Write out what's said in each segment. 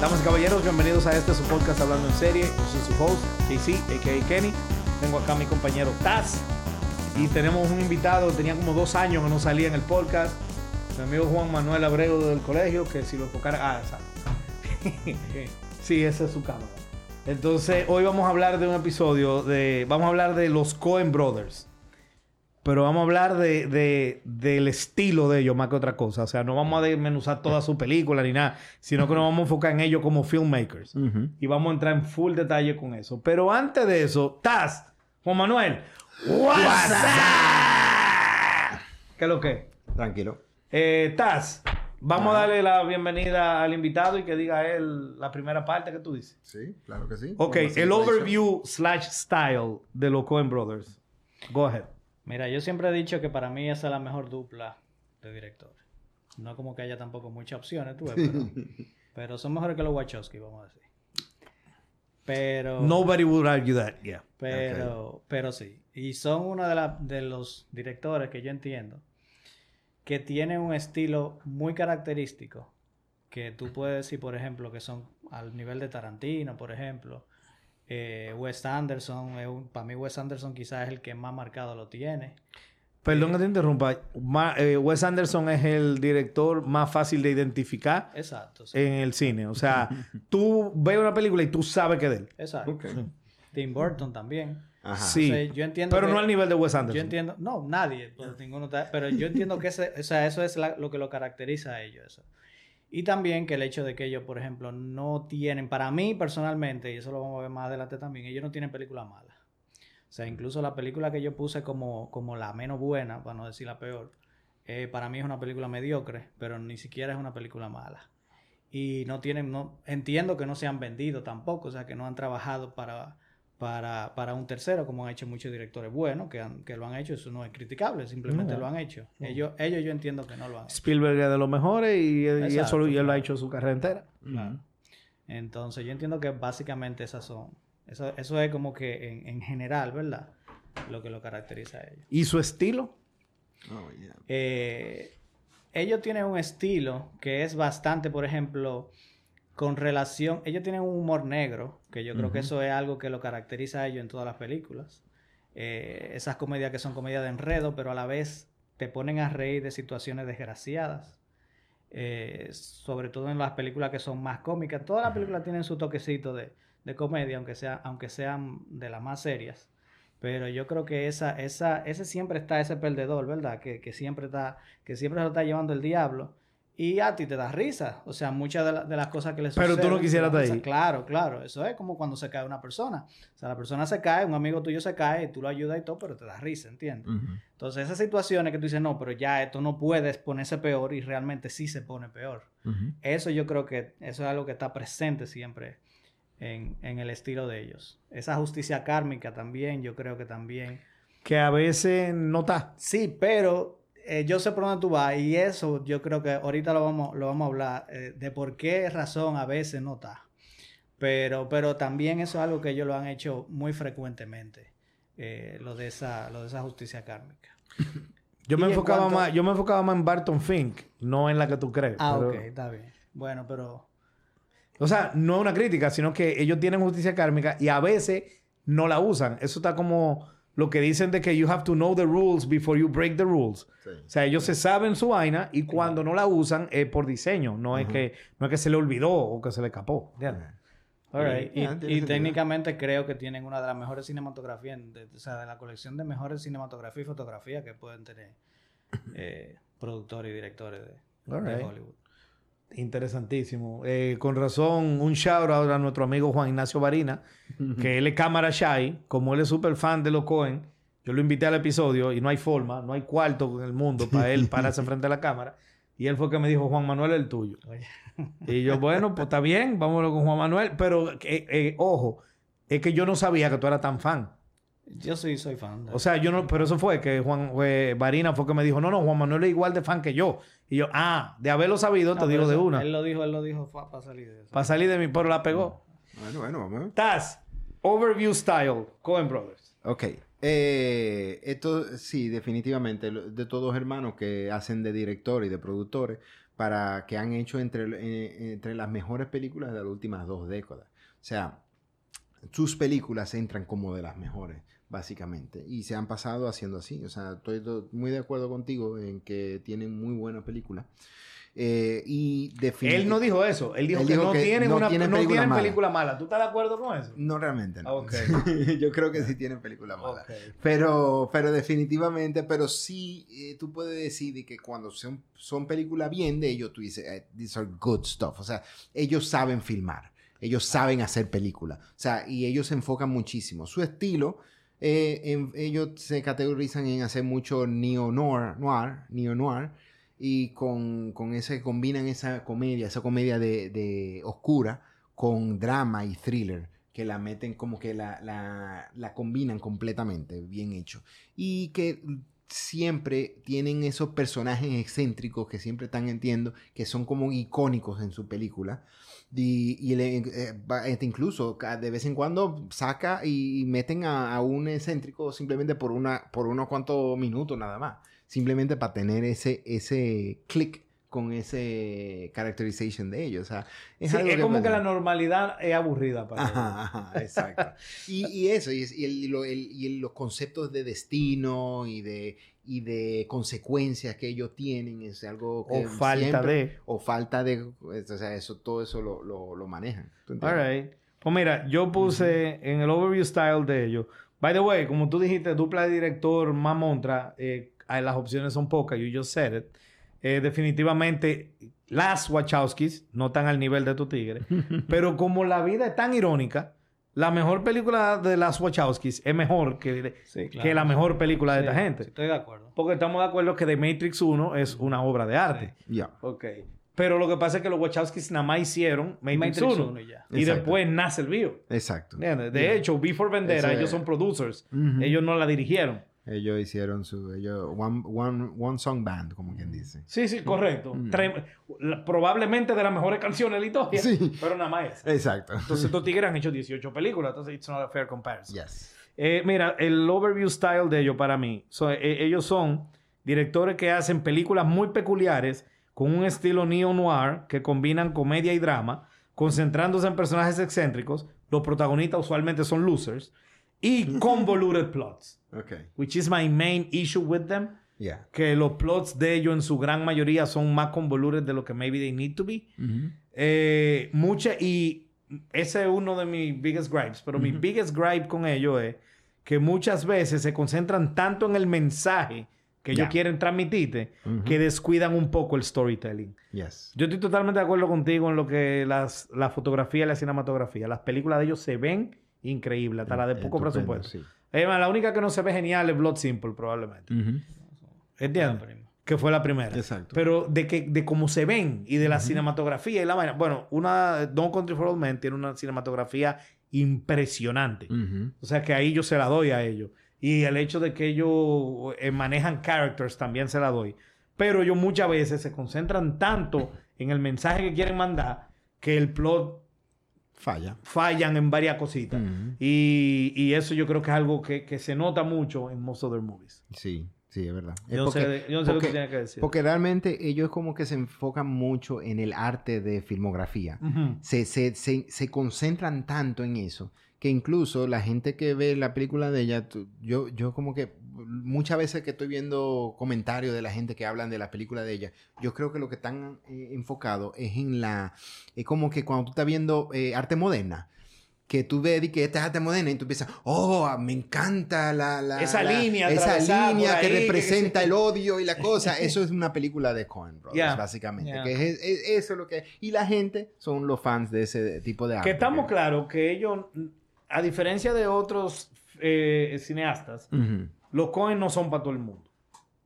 Damas caballeros, bienvenidos a este su podcast Hablando en Serie. Yo soy su host, JC, a.k.a. Kenny. Tengo acá a mi compañero Taz. Y tenemos un invitado, tenía como dos años que no salía en el podcast. Mi amigo Juan Manuel Abrego del colegio, que si lo enfocara... Ah, exacto. sí, esa es su cámara. Entonces, hoy vamos a hablar de un episodio de... Vamos a hablar de los Coen Brothers. Pero vamos a hablar de, de- del estilo de ellos más que otra cosa. O sea, no vamos a desmenuzar toda su película ni nada, sino que nos vamos a enfocar en ellos como filmmakers. Y vamos a entrar en full detalle con eso. Pero antes de eso, Taz, Juan Manuel, WhatsApp. ¿Qué es lo que? Tranquilo. Eh, Taz, vamos a darle la bienvenida al invitado y que diga él la primera parte que tú dices. Sí, claro que sí. Ok, el overview slash style de los Coen Brothers. Go ahead. Mira, yo siempre he dicho que para mí esa es la mejor dupla de directores. No como que haya tampoco muchas opciones, tú ves, pero, pero son mejores que los Wachowski, vamos a decir. Pero, Nobody would argue that, yeah. pero, pero sí. Y son uno de, la- de los directores que yo entiendo que tienen un estilo muy característico. Que tú puedes decir, por ejemplo, que son al nivel de Tarantino, por ejemplo. Eh, Wes Anderson, es un- para mí Wes Anderson quizás es el que más marcado lo tiene. Perdón que te interrumpa. Ma- eh, Wes Anderson es el director más fácil de identificar Exacto. sí. en el cine. O sea, tú ves una película y tú sabes que es de él. Exacto. Tim Burton también. Ajá. Sí. O sea, yo entiendo Pero que- no al nivel de Wes Anderson. Yo entiendo, no, nadie, pues, ninguno está- pero yo entiendo que ese, o sea, eso es la- lo que lo caracteriza a ellos. Eso. Y también que el hecho de que ellos, por ejemplo, no tienen, para mí personalmente, y eso lo vamos a ver más adelante también, ellos no tienen películas malas. O sea, incluso la película que yo puse como, como la menos buena, para no decir la peor, eh, para mí es una película mediocre, pero ni siquiera es una película mala. Y no tienen, no, entiendo que no se han vendido tampoco, o sea, que no han trabajado para, para, para un tercero, como han hecho muchos directores buenos, que, han- que lo han hecho, eso no es criticable, simplemente No. lo han hecho. Ellos, ellos yo entiendo que no lo han hecho. Spielberg es de los mejores y, y eso lo- y él lo ha hecho su carrera entera. Claro. Entonces, yo entiendo que básicamente esas son, eso, eso es como que en, en general, ¿verdad? Lo que lo caracteriza a ellos. ¿Y su estilo? Oh, yeah. Eh, ellos tienen un estilo que es bastante, por ejemplo, con relación, ellos tienen un humor negro, que yo creo que eso es algo que lo caracteriza a ellos en todas las películas. Eh, esas comedias que son comedias de enredo, pero a la vez te ponen a reír de situaciones desgraciadas. Eh, sobre todo en las películas que son más cómicas. Todas las películas tienen su toquecito de, de comedia, aunque, sea, aunque sean de las más serias. Pero yo creo que esa, esa, ese siempre está ese perdedor, ¿verdad? Que, que siempre está, que siempre lo está llevando el diablo. Y a ti te da risa. O sea, muchas de, la- de las cosas que le Pero tú suceden, no quisieras estar ahí. Claro, claro. Eso es como cuando se cae una persona. O sea, la persona se cae, un amigo tuyo se cae, y tú lo ayudas y todo, pero te da risa, ¿entiendes? Entonces, esas situaciones que tú dices, no, pero ya esto no puede ponerse peor y realmente sí se pone peor. Eso yo creo que eso es algo que está presente siempre en, en el estilo de ellos. Esa justicia kármica también, yo creo que también. Que a veces no está. Sí, pero eh, yo sé por dónde tú vas y eso yo creo que ahorita lo vamos, lo vamos a hablar eh, de por qué razón a veces no está. Pero, pero también eso es algo que ellos lo han hecho muy frecuentemente, eh, lo, de esa, lo de esa justicia kármica. Yo me en enfocaba cuanto- más, yo me enfocaba más en Barton Fink, no en la que tú crees. Ah, pero- ok, está bien. Bueno, pero... O sea, no es una crítica, sino que ellos tienen justicia kármica y a veces no la usan. Eso está como lo que dicen de que you have to know the rules before you break the rules. Sí. O sea, ellos se saben su vaina y cuando no la usan es por diseño, no es que no es que se le olvidó o que se le escapó. ¿entiendes? All right. Y, técnicamente creo que tienen una de las mejores cinematografías, de- o sea, de la colección de mejores cinematografía y fotografía que pueden tener eh, productores y directores de, All de right. Hollywood. Interesantísimo. Eh, con razón, un shout out a nuestro amigo Juan Ignacio Barina, que él es cámara shy, como él es súper fan de los Cohen. Yo lo invité al episodio y no hay forma, no hay cuarto en el mundo para él pararse frente a la cámara. Y él fue que me dijo, Juan Manuel el tuyo. Y yo, bueno, pues está bien, vámonos con Juan Manuel. Pero, eh, eh, ojo, es que yo no sabía que tú eras tan fan. Yo sí soy fan. de- O sea, yo no, pero eso fue que Juan Barina fue que me dijo, no, no, Juan Manuel es igual de fan que yo. Y yo, ah, de haberlo sabido, No, te pero digo de eso- una. Él lo dijo, él lo dijo para salir de eso. Para salir de mi, pero la pegó. Bueno, bueno, vamos a ver. Taz, Overview Style, Cohen Brothers. Ok. Eh, esto sí, definitivamente, de todos hermanos que hacen de director y de productores, para que han hecho entre, eh, entre las mejores películas de las últimas dos décadas. O sea, sus películas entran como de las mejores, básicamente. Y se han pasado haciendo así. O sea, estoy muy de acuerdo contigo en que tienen muy buena película. Eh, y Él no dijo eso. Él dijo, que, no tienen, una, película, mala. ¿Tú estás de acuerdo con eso? No realmente. No. Yo creo que sí tienen película mala. Pero, pero definitivamente, pero sí, eh, tú puedes decir que cuando son, son películas bien de ellos, tú dices, eh, these are good stuff. O sea, ellos saben filmar. Ellos saben hacer películas. O sea, y ellos se enfocan muchísimo. Su estilo, ellos se categorizan en hacer mucho neo-noir, noir, neo-noir y con, con ese combinan esa comedia, esa comedia de, de, oscura con drama y thriller que la meten como que la, la, la, combinan completamente, bien hecho. Y que siempre tienen esos personajes excéntricos que siempre están entiendo, que son como icónicos en su película. Y, y eh, este, incluso de vez en cuando saca y meten a, a, un excéntrico simplemente por, una, por unos cuantos minutos nada más simplemente para tener ese, ese click con ese characterization de ellos. O sea, es, como que la normalidad es aburrida para ajá, ajá, exacto. y, y, eso, y, y, los conceptos de destino y de, y de consecuencias que ellos tienen es algo que o falta de. o falta de o sea eso todo eso lo, lo, lo manejan All pues mira yo puse en el overview style de ellos. By the way como tú dijiste dupla de director Mamontra eh, las opciones son pocas, you just said it. Eh, definitivamente, las Wachowskis no están al nivel de tu tigre, pero como la vida es tan irónica, la mejor película de las Wachowskis es mejor que, que la mejor película de esta gente. estoy de acuerdo. Porque estamos de acuerdo que The Matrix 1 es una obra de arte. Ya. Ok. Pero lo que pasa es que los Wachowskis nada más hicieron Matrix, 1. y, después nace el bio. Exacto. De hecho, Before Vendetta, ellos son producers. Ellos no la dirigieron. Ellos hicieron su. Ellos, one, one, one song band, como quien dice. Sí, sí, correcto. Mm. probablemente de las mejores canciones de la historia. Sí. Pero nada más. Exacto. Entonces, estos tigres han hecho 18 películas. Entonces, it's not a fair comparison. Yes. Eh, mira, el overview style de ellos para mí. Eh, ellos son directores que hacen películas muy peculiares con un estilo neo-noir que combinan comedia y drama, concentrándose en personajes excéntricos. Los protagonistas usualmente son losers y convoluted plots. Okay. Which is my main issue with them. Yeah. Que los plots de ellos en su gran mayoría son más convoluted de lo que maybe they need to be. eh, mucha, y ese es uno de mis biggest gripes. Pero mi biggest gripe con ellos es que muchas veces se concentran tanto en el mensaje que ellos quieren transmitirte que descuidan un poco el storytelling. Yes. Yo estoy totalmente de acuerdo contigo en lo que las, la fotografía y la cinematografía. Las películas de ellos se ven increíbles, hasta la de poco presupuesto. Sí la única que no se ve genial es Blood Simple, probablemente. ¿Entiendes? Que fue la primera. Exacto. Pero de que de cómo se ven y de la cinematografía y la vaina. Bueno, una Don't Country for Old Men tiene una cinematografía impresionante. O sea que ahí yo se la doy a ellos. Y el hecho de que ellos eh, manejan characters también se la doy. Pero ellos muchas veces se concentran tanto en el mensaje que quieren mandar que el plot Falla. fallan en varias cositas. y, y, eso yo creo que es algo que, que, se nota mucho en most other movies. Sí, sí, es verdad. Yo no sé, yo no sé lo que tiene que decir. Porque realmente ellos como que se enfocan mucho en el arte de filmografía. se, se, se, se concentran tanto en eso que incluso la gente que ve la película de ella, yo, yo como que muchas veces que estoy viendo comentarios de la gente que hablan de la película de ella, yo creo que lo que están eh, enfocados es en la, es como que cuando tú estás viendo eh, arte moderna, que tú ves que esta es arte moderna y tú piensas, oh, me encanta la, la esa línea, esa línea que representa el odio y la cosa. Eso es una película de Cohen Brothers, básicamente. Que es, eso es lo que Y la gente son los fans de ese tipo de arte. Que estamos claros que ellos a diferencia de otros eh, cineastas, los Cohen no son para todo el mundo.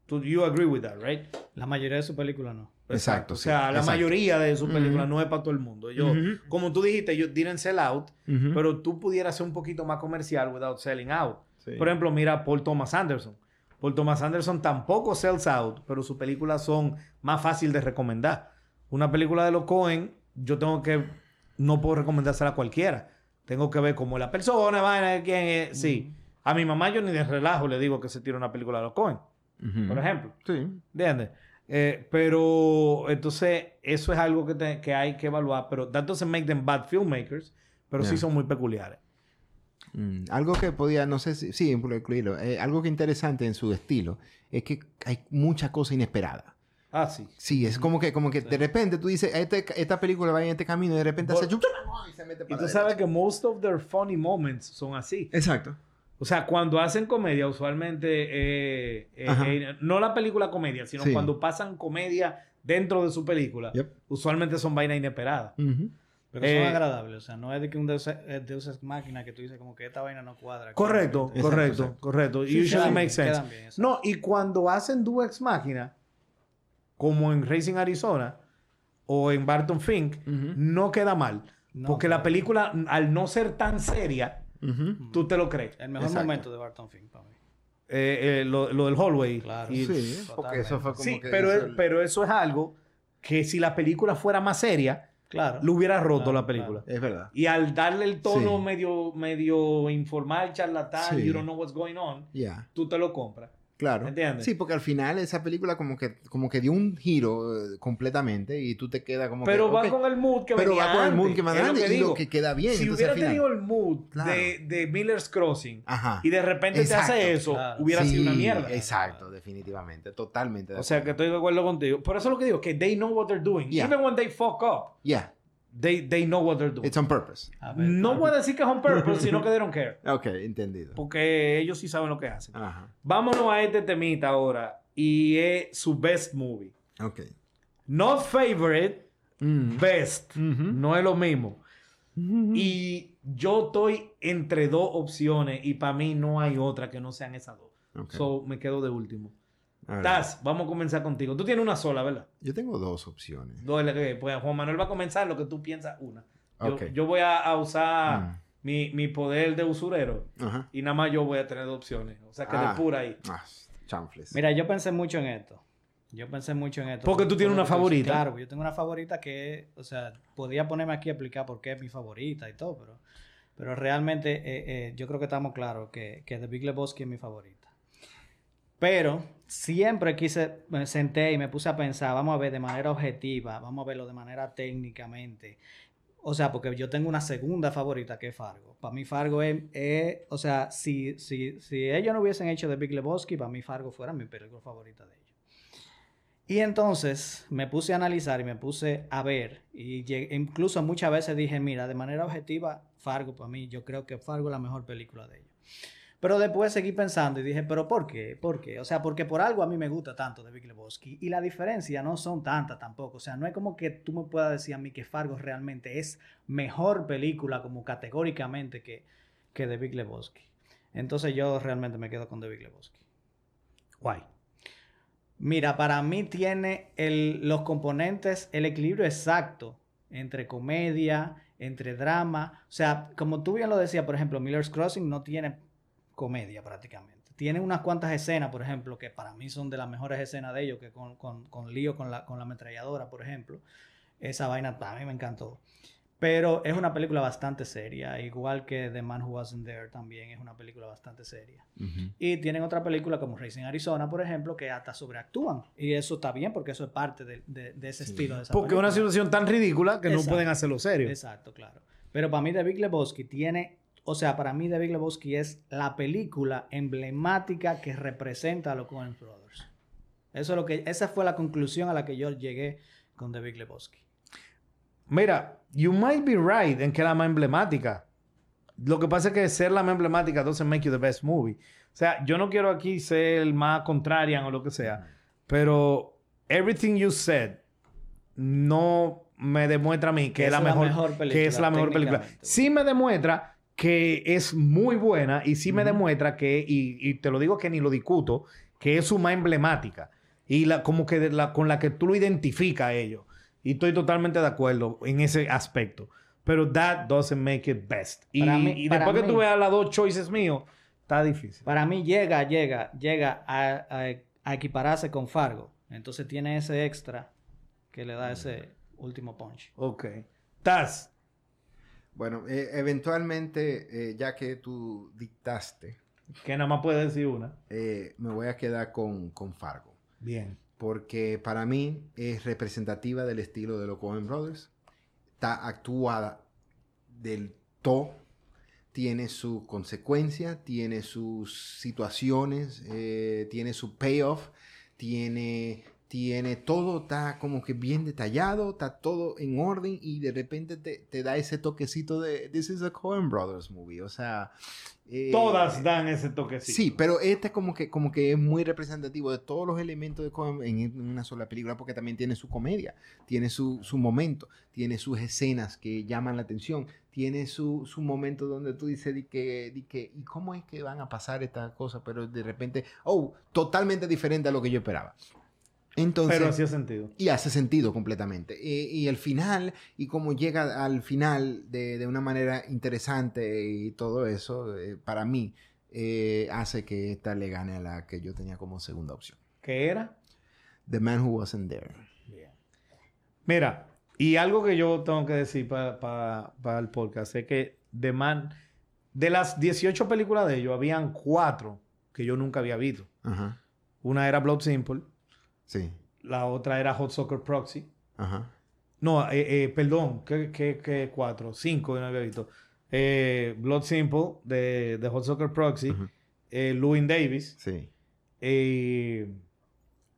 ¿Tú you agree with that, right? La mayoría de sus películas no. Exacto. o sea, la mayoría de sus películas no es para todo el mundo. Yo, como tú dijiste, ellos didn't sell out, pero tú pudieras ser un poquito más comercial without selling out. Por ejemplo, mira Paul Thomas Anderson. Paul Thomas Anderson tampoco sells out, pero sus películas son más fáciles de recomendar. Una película de los Cohen, yo tengo que, no puedo recomendársela a cualquiera. Tengo que ver cómo la persona, va, quién es. Sí. A mi mamá yo ni de relajo le digo que se tire una película de los Cohen. Por ejemplo. Sí. ¿Entiendes? Eh, pero entonces eso es algo que, te- que hay que evaluar. Pero that doesn't make them bad filmmakers, pero sí son muy peculiares. Mm, algo que podía, no sé si, sí, por incluirlo, eh, algo que interesante en su estilo es que hay mucha cosa inesperada. Ah, sí. Sí, es como que, como que de repente tú dices, este, esta película va en este camino y de repente Por- hace... y se mete Y para tú la sabes que most of their funny moments son así. Exacto. O sea, cuando hacen comedia, usualmente, eh, eh, eh, no la película comedia, sino Sí. cuando pasan comedia dentro de su película, Yep. usualmente son vainas inesperadas. Pero Eh, son agradables. O sea, no es de que un Deus, Deus Ex máquina que tú dices como que esta vaina no cuadra. Correcto, correcto, exacto. correcto. Sí, Usually makes sense. bien, no, y cuando hacen Duex Máquina, como en Racing Arizona o en Barton Fink, no queda mal. No, porque claro. la película, al no ser tan seria, Ujú. tú te lo crees. El mejor Exacto. momento de Barton Fink para mí. Eh, eh, lo, lo del hallway. Claro. Y- Sí, porque eso fue como Sí, que pero, hizo el- pero eso es algo que si la película fuera más seria, Claro. lo hubiera roto Claro, la película. Es verdad. Y al darle el tono Sí. medio, medio informal, charlatán, Sí. you don't know what's going on, Ya, tú te lo compras. Claro. ¿Entiendes? Sí, porque al final esa película como que, como que dio un giro eh, completamente y tú te quedas como Pero que... va ok, con el mood que Pero venía va con el mood antes, que más grande y digo. lo que queda bien. Si hubiera tenido el mood Claro. de, de Miller's Crossing Ajá. y de repente Exacto, te hace eso, claro. hubiera sido una Sí, mierda. Exacto, definitivamente. Totalmente. de O sea que estoy de acuerdo contigo. Por eso es lo que digo, que they know what they're doing. Yeah. Even when they fuck up, Yeah, they, they know what they're doing. it's on purpose. Ver, No voy a decir que es on purpose, sino que they don't care. Ok, entendido. Porque ellos sí saben lo que hacen. Ajá. Vámonos a este temita ahora. Y es su best movie. Ok. Not favorite, Mm. best. Ujú. No es lo mismo. Y yo estoy entre dos opciones y para mí no hay otra que no sean esas dos. Ok. So me quedo de último. Taz, vamos a comenzar contigo. Tú tienes una sola, ¿verdad? Yo tengo dos opciones. Dos, Pues Juan Manuel va a comenzar lo que tú piensas una. Yo, Ok. yo voy a, a usar Mm. mi, mi poder de usurero Ajá. y nada más yo voy a tener dos opciones. O sea que Ah. de pura ahí. Ah, chanfles. Mira, yo pensé mucho en esto. Yo pensé mucho en esto. Porque tú tienes una favorita. Claro, yo tengo una favorita que, o sea, podía ponerme aquí a explicar por qué es mi favorita y todo, pero, pero realmente eh, eh, yo creo que estamos claros que, que The Big Lebowski es mi favorita. Pero siempre quise, me senté y me puse a pensar, vamos a ver de manera objetiva, vamos a verlo de manera técnicamente. O sea, porque yo tengo una segunda favorita que es Fargo. Para mí Fargo es, o sea, si, si, si ellos no hubiesen hecho The Big Lebowski, para mí Fargo fuera mi película favorita de ellos. Y entonces me puse a analizar y me puse a ver. Y llegué- incluso muchas veces dije, mira, de manera objetiva, Fargo para mí, yo creo que Fargo es la mejor película de ellos. Pero después seguí pensando y dije, ¿pero por qué? ¿Por qué? O sea, porque por algo a mí me gusta tanto de Big Lebowski. Y la diferencia no son tantas tampoco. O sea, no es como que tú me puedas decir a mí que Fargo realmente es mejor película como categóricamente que, que The Big Lebowski. Entonces yo realmente me quedo con The Big Lebowski. Guay. Mira, para mí tiene el- los componentes, el equilibrio exacto entre comedia, entre drama. O sea, como tú bien lo decías, por ejemplo, Miller's Crossing no tiene comedia prácticamente. Tiene unas cuantas escenas, por ejemplo, que para mí son de las mejores escenas de ellos, que con, con, con lío con la, con la ametralladora, por ejemplo. Esa vaina para mí me encantó. Pero es una película bastante seria, igual que The Man Who Wasn't There también es una película bastante seria. Y tienen otra película como Racing Arizona, por ejemplo, que hasta sobreactúan. Y eso está bien porque eso es parte de, de- de ese Sí. estilo de esa Porque es una situación tan ridícula que no pueden hacerlo serio. Exacto, claro. Pero para mí The Big Lebowski tiene, o sea, para mí Big Lebowski es la película emblemática que representa a los Coen Brothers. Eso es lo que, esa fue la conclusión a la que yo llegué con Big Lebowski. Mira, you might be right en que es la más emblemática. Lo que pasa es que ser la más emblemática doesn't make you the best movie. O sea, yo no quiero aquí ser el más contrarian o lo que sea, pero everything you said no me demuestra a mí que es la mejor, película. que es la mejor película. Sí me demuestra que es muy buena y sí me demuestra que, y, y te lo digo que ni lo discuto, que es su más emblemática y la, como que de la, con la que tú lo identificas a ellos. Y estoy totalmente de acuerdo en ese aspecto. Pero that doesn't make it best. Y, mí- y después que tú veas las dos choices míos, está difícil. Para mí llega, llega, llega a, a- a equipararse con Fargo. Entonces tiene ese extra que le da ese último punch. Ok. Taz. Bueno, eh, eventualmente, eh, ya que tú dictaste, Que nada más puede decir una. eh, me voy a quedar con, con Fargo. Bien. porque para mí es representativa del estilo de los Coen Brothers. Está actuada del todo, tiene su consecuencia, tiene sus situaciones, eh, tiene su payoff, tiene tiene todo, está como que bien detallado, está todo en orden y de repente te, te da ese toquecito de This is a Coen Brothers movie. O sea, eh, Todas dan ese toquecito. Sí, pero este como que, como que es muy representativo de todos los elementos de Coen en una sola película porque también tiene su comedia, tiene su, su momento, tiene sus escenas que llaman la atención, tiene su, su momento donde tú dices, di que, di que, ¿y cómo es que van a pasar estas cosas? Pero de repente, oh, totalmente diferente a lo que yo esperaba. Entonces, Pero hace sentido. Y hace sentido completamente. Y, el final, y cómo llega al final de, de una manera interesante y todo eso, eh, para mí, eh, hace que esta le gane a la que yo tenía como segunda opción. ¿Qué era? The Man Who Wasn't There. Mira, y algo que yo tengo que decir para el podcast es que The Man, de las 18 películas de ellos, habían cuatro que yo nunca había visto. Una era Blood Simple. Sí. La otra era Hot Soccer Proxy. Ajá. No, eh, eh, perdón, ¿qué, qué, cuatro? Cinco, no había visto. Eh, Blood Simple de, de, Hot Soccer Proxy. eh, Louis Davis. Sí.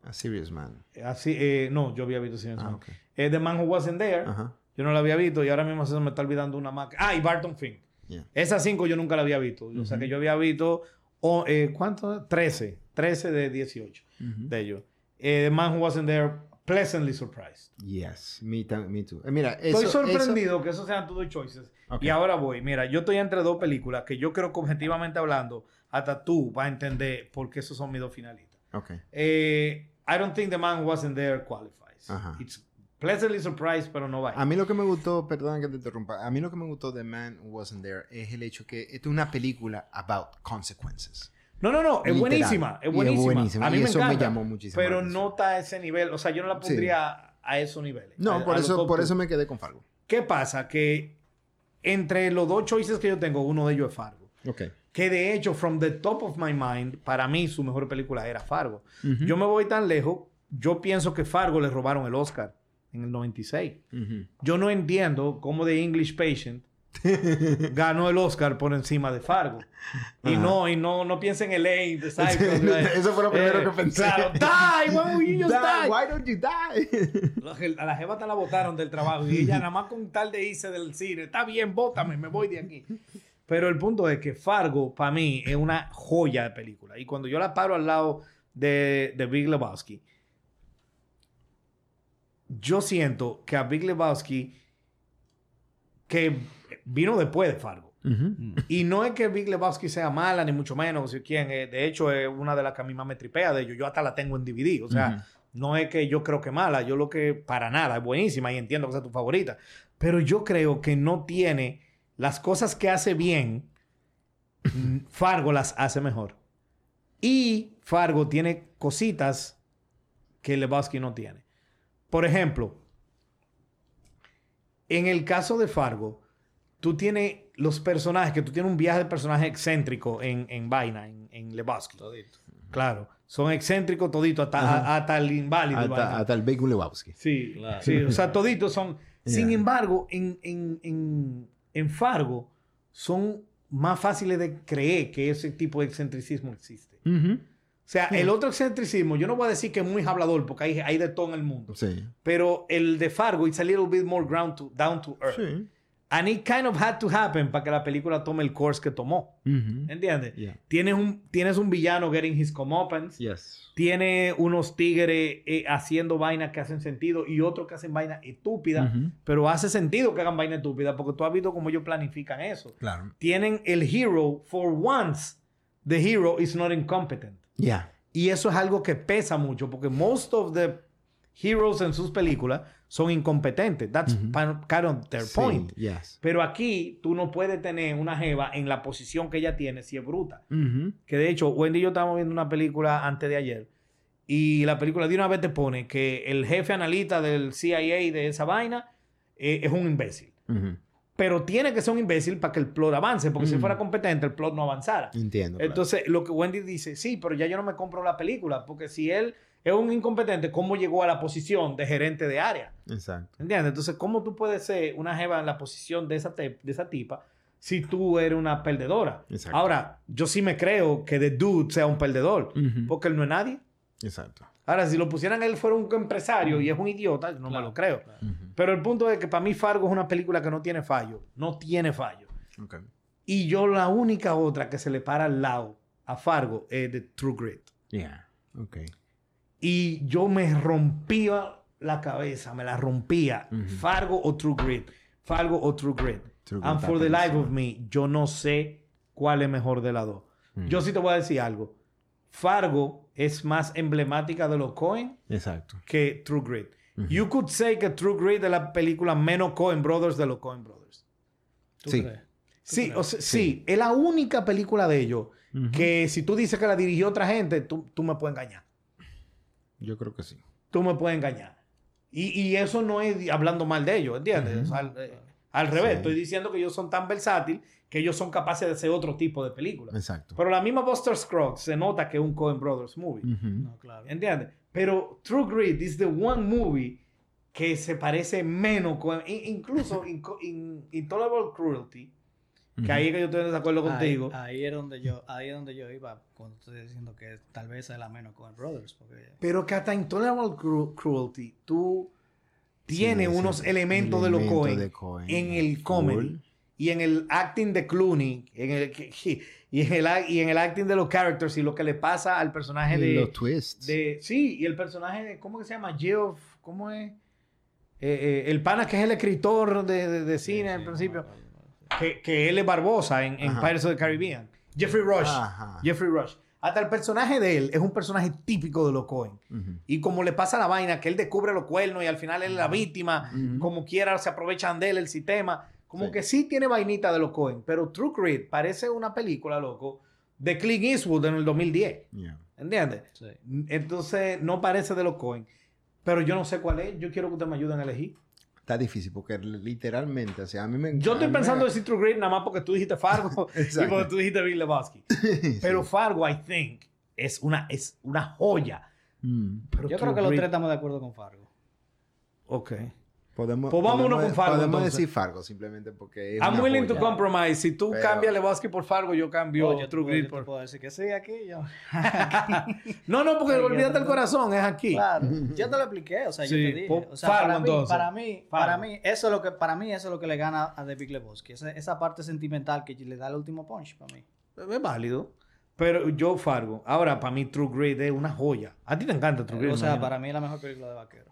A Serious Man. Así, no, yo había visto Serious ah, Man. The Man Who Wasn't There. Ajá. Yo no la había visto y ahora mismo se me está olvidando una más. Ah, y Barton Fink. Esas cinco yo nunca la había visto. O sea que yo había visto, oh, ¿cuánto? 13. 13 de 18 de ellos. Eh, the man who wasn't there, pleasantly surprised. Yes, me, me too. Eh, mira, estoy sorprendido que esos sean tus choices. Y ahora voy. Mira, yo estoy entre dos películas que yo creo que objetivamente hablando, hasta tú vas a entender por qué esos son mis dos finalistas. Okay. Eh, I don't think the man who wasn't there qualifies. It's pleasantly surprised, pero no va. A mí lo que me gustó, perdón que te interrumpa, a mí lo que me gustó de Man Who Wasn't There es el hecho que esto es una película about consequences. No, no, no, es buenísima, es buenísima. A mí me eso encanta, me llamó muchísimo. Pero no está a ese nivel, o sea, yo no la pondría a esos niveles. No, por, eso, por eso me quedé con Fargo. ¿Qué pasa? Que entre los dos choices que yo tengo, uno de ellos es Fargo. Ok. Que de hecho, from the top of my mind, para mí su mejor película era Fargo. Yo me voy tan lejos, yo pienso que Fargo le robaron el Oscar en el 96. Yo no entiendo cómo The English Patient ganó el Oscar por encima de Fargo. Y no, y no, no piensen en el de Eso fue lo primero que pensé. Claro, die, why would you die? Why don't you die? A la jeva te la botaron del trabajo y ella nada más con tal de irse del cine, está bien, bótame, me voy de aquí. Pero el punto es que Fargo, para mí, es una joya de película. Y cuando yo la paro al lado de, de Big Lebowski, yo siento que a Big Lebowski, que vino después de Fargo. Y no es que Big Lebowski sea mala, ni mucho menos, si quién. Eh, de hecho, es una de las que a mí más me tripea de ellos. Yo hasta la tengo en DVD. O sea, no es que yo creo que mala. Yo lo que, para nada, es buenísima y entiendo que sea tu favorita. Pero yo creo que no tiene las cosas que hace bien. Fargo las hace mejor. Y Fargo tiene cositas que Lebowski no tiene. Por ejemplo, en el caso de Fargo, tú tienes los personajes, que tú tienes un viaje de personaje excéntrico en, en Vaina, en, en Lebowski. Todito. Claro. Son excéntricos toditos, hasta, hasta, el inválido. Hasta, hasta el Bacon Lebowski. Sí, claro. sí, o sea, toditos son... Sin embargo, en, en, en, en, Fargo son más fáciles de creer que ese tipo de excentricismo existe. O sea, el otro excentricismo, yo no voy a decir que es muy hablador, porque hay, hay de todo en el mundo. Sí. Pero el de Fargo, it's a little bit more ground to, down to earth. Sí. And it kind of had to happen para que la película tome el course que tomó. ¿Entiendes? Tienes, un, tienes un villano getting his comeuppance. Yes. Tiene unos tigres eh, haciendo vainas que hacen sentido y otros que hacen vainas estúpidas. Pero hace sentido que hagan vainas estúpidas porque tú has visto cómo ellos planifican eso. Claro. Tienen el hero, for once, the hero is not incompetent. Yeah. Y eso es algo que pesa mucho porque most of the heroes en sus películas son incompetentes. That's kind of their point. Pero aquí tú no puedes tener una jeva en la posición que ella tiene si es bruta. Que de hecho, Wendy y yo estábamos viendo una película antes de ayer y la película de una vez te pone que el jefe analista del CIA de esa vaina eh, es un imbécil. Pero tiene que ser un imbécil para que el plot avance, porque si fuera competente el plot no avanzara. Entiendo. Entonces, lo que Wendy dice, sí, pero ya yo no me compro la película, porque si él es un incompetente, ¿cómo llegó a la posición de gerente de área? Exacto. ¿Entiendes? Entonces, ¿cómo tú puedes ser una jeva en la posición de esa, de esa tipa si tú eres una perdedora? Exacto. Ahora, yo sí me creo que The Dude sea un perdedor, porque él no es nadie. Exacto. Ahora, si lo pusieran él fuera un empresario y es un idiota, yo no me lo creo. claro. Pero el punto es que para mí Fargo es una película que no tiene fallo. No tiene fallo. Ok. Y yo la única otra que se le para al lado a Fargo es The True Grit. Yeah. Ok. Y yo me rompía la cabeza, me la rompía. Fargo o True Grit. Fargo o True Grit. True And for the life of me, yo no sé cuál es mejor de las dos. Ujú. Yo sí te voy a decir algo. Fargo es más emblemática de los Coen Exacto. que True Grit. You could say que True Grit es la película menos Coen Brothers de los Coen Brothers. ¿Tú Sí. crees? Sí, o sea, sí, es la única película de ellos que si tú dices que la dirigió otra gente, tú, tú me puedes engañar. Yo creo que sí. Tú me puedes engañar. Y, y eso no es hablando mal de ellos, ¿entiendes? Ujú. O sea, al, eh, al revés, Sí. estoy diciendo que ellos son tan versátiles que ellos son capaces de hacer otro tipo de película. Exacto. Pero la misma Buster Scruggs se nota que es un Coen Brothers movie. No, claro. ¿Entiendes? Pero True Grit is the one movie que se parece menos con... in- incluso in, in- Intolerable Cruelty, que ahí es que yo estoy en desacuerdo contigo. Ahí, ahí es donde yo, ahí es donde yo iba cuando estoy diciendo que tal vez es la menos con Brothers. Porque Pero que hasta Intolerable Cru- Cruelty, tú tienes Sí, unos elementos de los de Coen. en el comedy y en el acting de Clooney en el, y, en el, y en el acting de los characters y lo que le pasa al personaje Y de... los twists. de sí, y el personaje de... ¿Cómo que se llama? Geoff... ¿Cómo es? Eh, eh, el pana que es el escritor de, de- de cine al principio. Que, que él es Barbosa en. Pirates of the Caribbean. Jeffrey Rush. Ajá. Jeffrey Rush. Hasta el personaje de él es un personaje típico de los Coen. Ujú. Y como le pasa la vaina, que él descubre los cuernos y al final él es la víctima, como quiera se aprovechan de él el sistema. Como Sí. que sí tiene vainita de los Coen, pero True Grit parece una película, loco, de Clint Eastwood en el 2010. Yeah. ¿Entiendes? Sí. Entonces no parece de los Coen. Pero yo no sé cuál es. Yo quiero que ustedes me ayuden a elegir. Está difícil porque literalmente, o sea, a mí me Yo estoy pensando en decir True Grit nada más porque tú dijiste Fargo y porque tú dijiste Big Lebowski. Pero Fargo, I think, es una, es una joya. Mm. Pero Yo True creo que los tres estamos de acuerdo con Fargo. Ok. Podemos, Pues vámonos podemos- con Fargo, Podemos entonces. decir Fargo simplemente porque es I'm una willing to compromise. Si tú Pero- cambias Lebowski por Fargo, yo cambio Oh, yo, True Grit yo te por... puedo decir que sí aquí. Yo. No, no, porque olvídate el corazón, es aquí. Claro, yo te lo expliqué, o sea, Sí, yo te dije. po- O sea, Fargo, para, mí, entonces. para mí, Fargo. para mí, eso es lo que, para mí eso es lo que le gana a The Big Lebowski. Esa, esa parte sentimental que le da el último punch para mí. Es válido. Pero yo Fargo. Ahora, para mí True Grit es una joya. A ti te encanta True Grit. o sea, imagino. para mí es la mejor película de vaquero.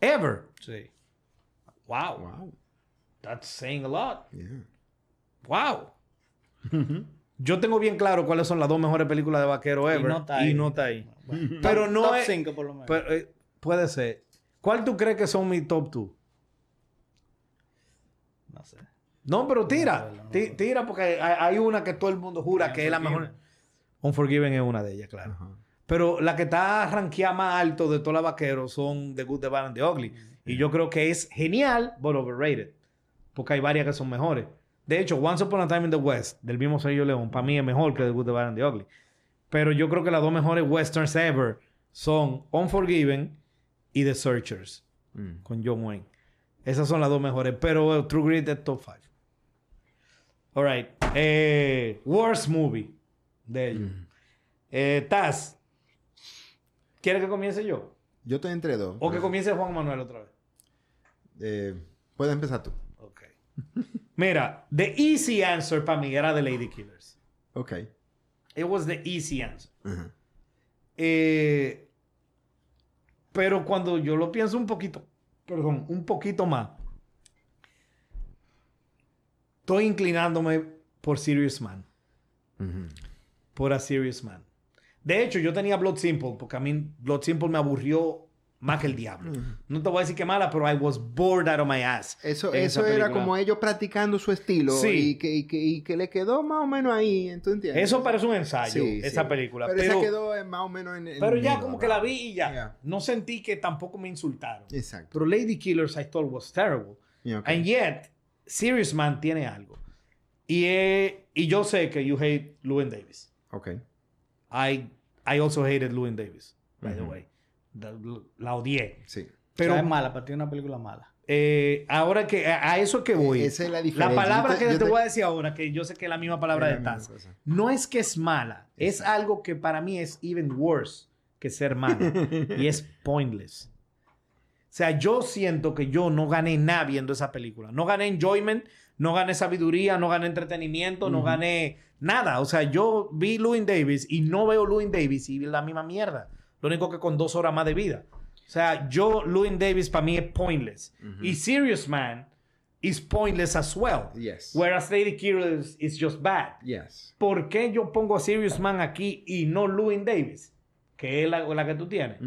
Ever. Sí. Wow. Wow. That's saying a lot. Yeah. Wow. Yo tengo bien claro cuáles son las dos mejores películas de vaquero ever. Y no está ahí. Y no está ahí. Bueno, Pero top- no top es- 5 por lo menos. Pero, eh, puede ser. ¿Cuál tú crees que son mis top two? no sé. No, pero tira. No, no, no, Ti- no. tira porque hay, hay una que todo el mundo jura que es la mejor. Unforgiven es una de ellas, claro. Pero la que está rankeada más alto de todas las vaqueros son The Good, The Bad and The Ugly. Y yo creo que es genial, but overrated. Porque hay varias que son mejores. De hecho, Once Upon a Time in the West, del mismo Sergio León, para mí es mejor que The Good, The Bad and The Ugly. Pero yo creo que las dos mejores westerns ever son Unforgiven y The Searchers, Mm. con John Wayne. Esas son las dos mejores. Pero eh, True Grit es top 5. Alright. Eh, worst movie de ellos. Eh, Taz, ¿quieres que comience yo? Yo estoy entre dos. O que comience Juan Manuel otra vez. Eh, puedes empezar tú. Ok. Mira, the easy answer para mí era The Lady Killers. Ok. It was the easy answer. Ajá. Eh, pero cuando yo lo pienso un poquito, perdón, un poquito más, estoy inclinándome por Serious Man. Ujú. Por A Serious Man. De hecho, yo tenía Blood Simple, porque a mí Blood Simple me aburrió más que el diablo. No te voy a decir que mala, pero I was bored out of my ass. Eso, eso era como ellos practicando su estilo Sí. y, que, y, que, y que le quedó más o menos ahí, ¿tú entiendes? Eso parece un ensayo, Sí, esa sí. película. Pero, Pero, esa quedó más o menos en, en pero ya como que la vi y ya. Yeah. No sentí que tampoco me insultaron. Exacto. Pero Lady Killers I thought was terrible. Yeah. And yet, Serious Man tiene algo. Y, eh, y yo sé que you hate Llewyn Davis. Ok. I, I also hated Llewyn Davis, by the Ujú. way. La odié. Sí. Pero es mala, para ti es una película mala. Eh, ahora que a, eso que voy. Esa es la diferencia. La palabra que te, voy a decir ahora, que yo sé que es la misma palabra de Taz, no es que es mala, es algo que para mí es even worse que ser mala. y es pointless. O sea, yo siento que yo no gané nada viendo esa película. No gané enjoyment, no gané sabiduría, no gané entretenimiento, no gané nada. O sea, yo vi Louis Davis y no veo Louis Davis y vi la misma mierda. Lo único que con dos horas más de vida. O sea, yo, Louis Davis para mí es pointless. Y Serious Man is pointless as well. Yes. Whereas Lady Kirill is, just bad. Yes. ¿Por qué yo pongo a Serious Man aquí y no Louis Davis? Que es la, que tú tienes.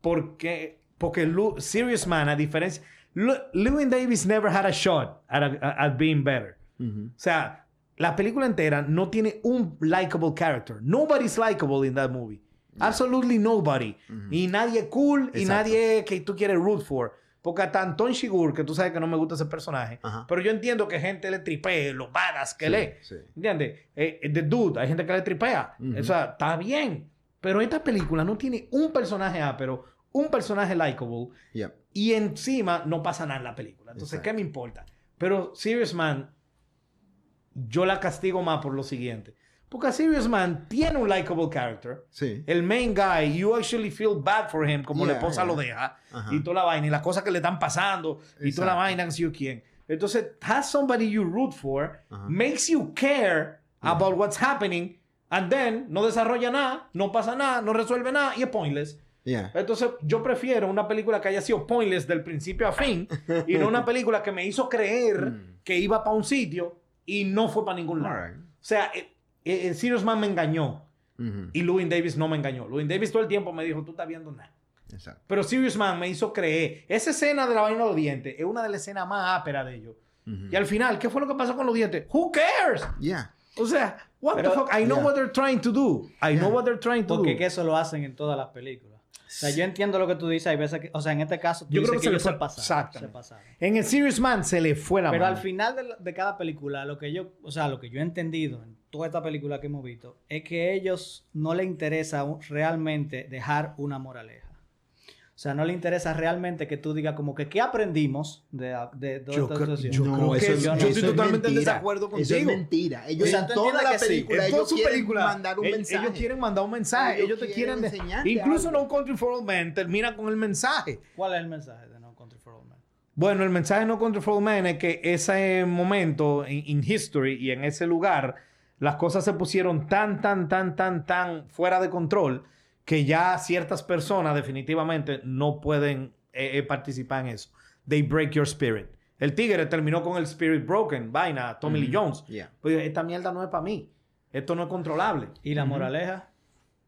Porque, porque Serious Man, a diferencia... Louis Davis never had a shot at, being better. O sea, la película entera no tiene un likable character. Nobody's likable in that movie. Absolutely nobody. Y nadie cool y nadie que tú quieres root for. Porque hasta Anton Shigur, que tú sabes que no me gusta ese personaje, pero yo entiendo que gente le tripee los badas que lee. ¿Entiendes? Eh, eh, the dude, hay gente que le tripea. O sea, está bien. Pero esta película no tiene un personaje A, pero un personaje likable. Y encima no pasa nada en la película. Entonces, ¿qué me importa? Pero Serious Man, yo la castigo más por lo siguiente. Porque Serious Man tiene un likable character. Sí. El main guy, you actually feel bad for him, como la esposa lo deja. Y toda la vaina, y las cosas que le están pasando, y toda la vaina, no sé quién. Entonces, has somebody you root for, makes you care about what's happening, and then no desarrolla nada, no pasa nada, no resuelve nada, y es pointless. Entonces, yo prefiero una película que haya sido pointless del principio a fin, y no una película que me hizo creer mm. que iba para un sitio y no fue para ningún lado. O sea, eh, el Serious Man me engañó. Y Louis Davis no me engañó. Louis Davis todo el tiempo me dijo, tú estás viendo nada. Exacto. Pero Serious Man me hizo creer. Esa escena de la vaina de los dientes es una de las escenas más áperas de ellos. Y al final, ¿qué fue lo que pasó con los dientes? Who cares? Yeah. O sea, what the fuck? I know what they're trying to do. I know what they're trying to do. Porque eso lo hacen en todas las películas. O sea, yo entiendo lo que tú dices. Hay veces que, o sea, en este caso, tú yo creo que, se, le fue, se pasaron. En el Serious Man se le fue la Pero al final de, de, cada película, lo que yo, o sea, lo que yo he entendido en toda esta película que hemos visto, es que a ellos no les interesa realmente dejar una moraleja. O sea, no le interesa realmente que tú digas como que qué aprendimos de, de, de yo, esta situación. Yo, creo que yo, estoy totalmente en desacuerdo contigo. Eso es mentira. Ellos en toda la película, ellos quieren mandar un mensaje. Ellos quieren mandar un mensaje. Ellos, te quieren enseñar. Incluso No Country for Old Men termina con el mensaje. ¿Cuál es el mensaje de No Country for Old Men? Bueno, el mensaje de No Country for Old Men es que ese momento en history y en ese lugar, las cosas se pusieron tan, tan, tan, tan, tan fuera de control que ya ciertas personas definitivamente no pueden eh, eh, participar en eso. They break your spirit. El tigre terminó con el spirit broken, vaina, Tommy Lee Jones. Pues esta mierda no es para mí. Esto no es controlable. ¿Y la moraleja?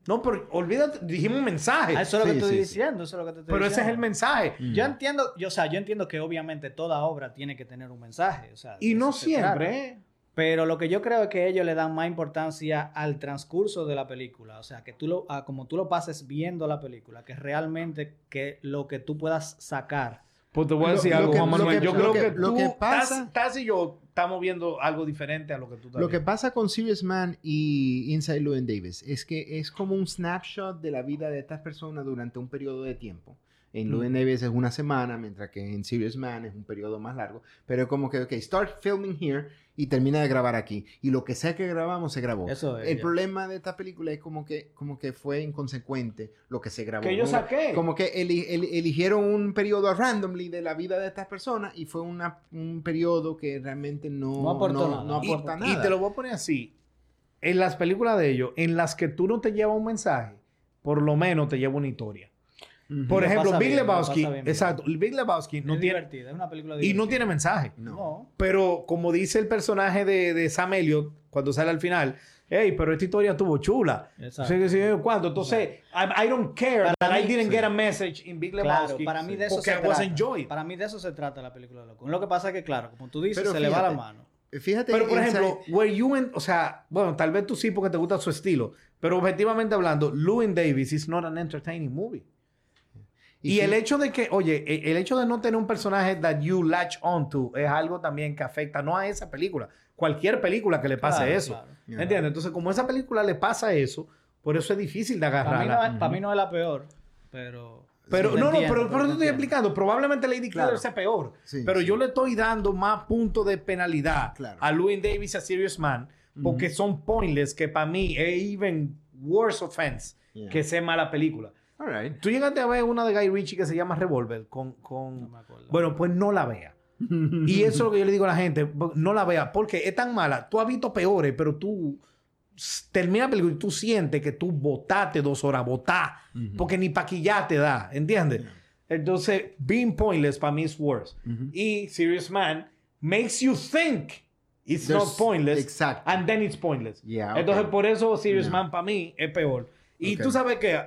No, pero olvídate, dijimos un mensaje. Ah, eso es lo que estoy diciendo, eso es lo que te estoy Pero ese es el mensaje. Yo entiendo, yo, o sea, yo entiendo que obviamente toda obra tiene que tener un mensaje. y no siempre, ¿eh? Pero lo que yo creo es que ellos le dan más importancia al transcurso de la película. O sea, que tú lo, como tú lo pases viendo la película, que realmente que lo que tú puedas sacar. Pues te voy a decir algo, Juan Manuel. yo creo que, lo que pasa, Taz, y yo estamos viendo algo diferente a lo que tú estás Lo que pasa con Serious Man y Inside Llewyn Davis es que es como un snapshot de la vida de estas personas durante un periodo de tiempo. En Llewyn Davis es una semana, mientras que en Serious Man es un periodo más largo. Pero es como que, ok, start filming here y termina de grabar aquí. Y lo que sea que grabamos se grabó. Eso es, El problema de esta película es como que, como que fue inconsecuente lo que se grabó. Que yo saqué. Como que eligieron un periodo randomly de la vida de estas personas y fue una, un periodo que realmente no, no, aporta nada. Y te lo voy a poner así. En las películas de ellos, en las que tú no te llevas un mensaje, por lo menos te lleva una historia. Por ejemplo, Big Lebowski, exacto, Big Lebowski no tiene es una película y no tiene mensaje. No. Pero como dice el personaje de, de Sam Elliott cuando sale al final, hey, pero esta historia estuvo chula. Exacto. ¿Cuánto? Entonces, I, don't care that I didn't get a message in Big Lebowski. para mí de eso se trata. Para mí de eso se trata la película de Loco. Lo que pasa es que, claro, como tú dices, se le va la mano. Fíjate. Pero, por ejemplo, where you o sea, bueno, tal vez tú sí porque te gusta su estilo, pero objetivamente hablando, Llewyn Davis is not an entertaining movie. Y, el hecho de que, oye, e, el hecho de no tener un personaje that you latch onto es algo también que afecta no a esa película, cualquier película que le pase eso. ¿Me entiendes? Entonces, como a esa película le pasa eso, por eso es difícil de agarrar. Para, mí no, es la peor, pero... Pero te no, entiendo, no, pero pero te estoy explicando. Probablemente Lady Claro. Killer sea peor. Sí, pero sí. yo le estoy dando más puntos de penalidad Claro. a Louis Davis y a Serious Man porque son pointless que para mí es even worse offense Yeah. que sea mala película. All right. Tú llegaste a ver una de Guy Ritchie que se llama Revolver con... con... No me acuerdo. Bueno, pues no la vea. Y eso es lo que yo le digo a la gente, no la vea, porque es tan mala. Tú has visto peores, pero tú termina la película y tú sientes que tú votaste dos horas, votá, porque ni paquillá te da, ¿entiendes? Entonces, being pointless para mí es worse. Y Serious Man makes you think it's There's- not pointless, exacto. and then it's pointless. Yeah, Entonces, por eso Serious Yeah. Man para mí es peor. Y tú sabes que,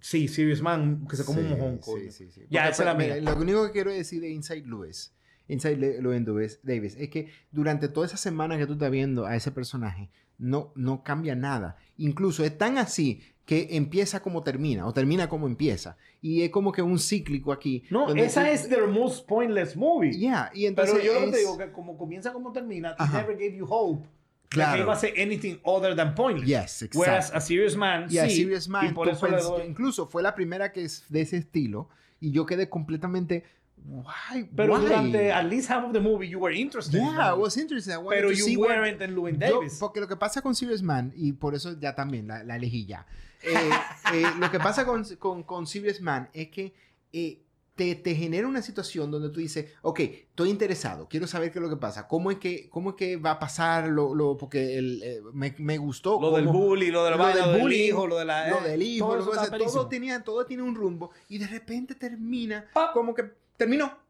sí, Serious Man, que se come un Sí, mojón, sí, coño. sí, sí. Ya, Porque, esa es la mía. mira, Lo único que quiero decir de Inside Lewis, Inside Le- Llewyn Davis, es que durante toda esa semana que tú estás viendo a ese personaje, no, no cambia nada. Incluso es tan así que empieza como termina, o termina como empieza. Y es como que un cíclico aquí. No, esa tú- es the most pointless movie. Yeah, y entonces Pero yo lo que te es- digo que como comienza como termina, it never gave you hope. Claro. Que iba a ser anything other than pointless. Yes, exacto. Whereas a Serious Man, Y a sí. Serious Man, y por eso doy- incluso fue la primera que es de ese estilo. Y yo quedé completamente. Why? Pero why? durante at least half of the movie you were interested. in Yeah. I was interested. I Pero to you see weren't in Llewyn Yo- Davis. porque lo que pasa con Serious Man, y por eso ya también la, la elegí ya. eh, eh, lo que pasa con, con, con Serious Man es que eh, te, te genera una situación donde tú dices, ok, estoy interesado, quiero saber qué es lo que pasa, cómo es que, cómo es que va a pasar, lo, lo- porque el, eh, me, me gustó. lo del bully, lo de la lo vaina, del lo hijo, lo de la... lo eh, del hijo, todo lo todo, tenía, todo tiene un rumbo y de repente termina Pap. como que terminó.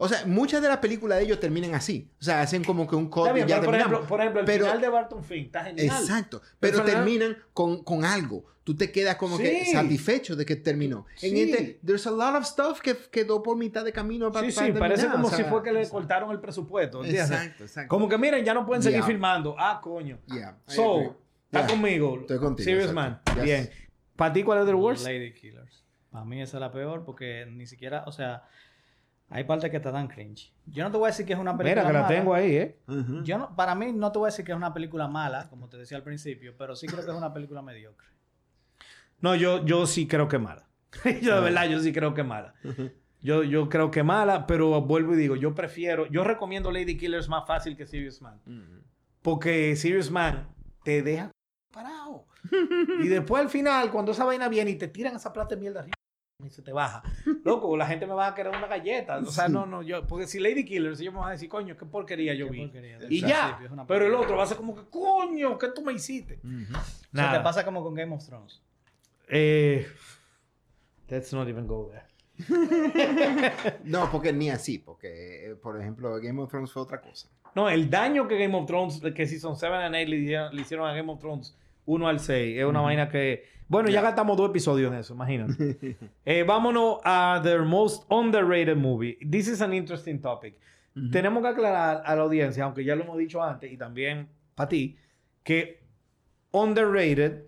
O sea, muchas de las películas de ellos terminan así. O sea, hacen como que un corte bien, y ya pero por terminamos. ejemplo, por ejemplo, el Pero- final de Barton Fink está genial. Exacto. Pero Pero terminan con, con algo. Tú te quedas como que Sí. satisfecho de que terminó. En Sí. este, there's a lot of stuff que quedó por mitad de camino para Sí, sí, parece como si fue que le cortaron cortaron el presupuesto, ¿entiendes? Exacto, exacto. Como que miren, ya no pueden seguir Yeah. filmando. Ah, coño. Yeah. So, está Yeah. conmigo. Estoy contigo, Serious exacto. Man. Yes. Bien. ¿Para ti cuál es the worst? Lady Killers. Para mí esa es la peor porque ni siquiera, o sea, hay partes que te dan cringe. Yo no te voy a decir que es una película Mira, que la mala. tengo ahí, ¿eh? Yo no, para mí no te voy a decir que es una película mala, como te decía al principio, pero sí creo que es una película mediocre. No, yo, yo sí creo que mala. yo de verdad, yo sí creo que mala. Yo, yo creo que mala, pero vuelvo y digo, yo prefiero, yo recomiendo Lady Killers más fácil que Serious Man. Porque Serious Man te deja parado. y después al final, cuando esa vaina viene y te tiran esa plata de mierda arriba y se te baja. Loco, la gente me va a querer una galleta. O sea, no, no, yo, porque si Lady Killers, ellos me van a decir, coño, qué porquería yo Qué vi. porquería. Y ya. Pero el otro va a ser como que, coño, ¿qué tú me hiciste? Ujú. O sea, Nada. te pasa como con Game of Thrones. Eh, let's not even go there. No, porque ni así, porque, eh, por ejemplo, Game of Thrones fue otra cosa. No, el daño que Game of Thrones, que Season 7 and 8 le hicieron, le hicieron a Game of Thrones 1 al 6, es una vaina que... Bueno, ya gastamos dos episodios en eso, imagínate. Eh, vámonos a the most underrated movie. This is an interesting topic. Tenemos que aclarar a la audiencia, aunque ya lo hemos dicho antes, y también para ti, que underrated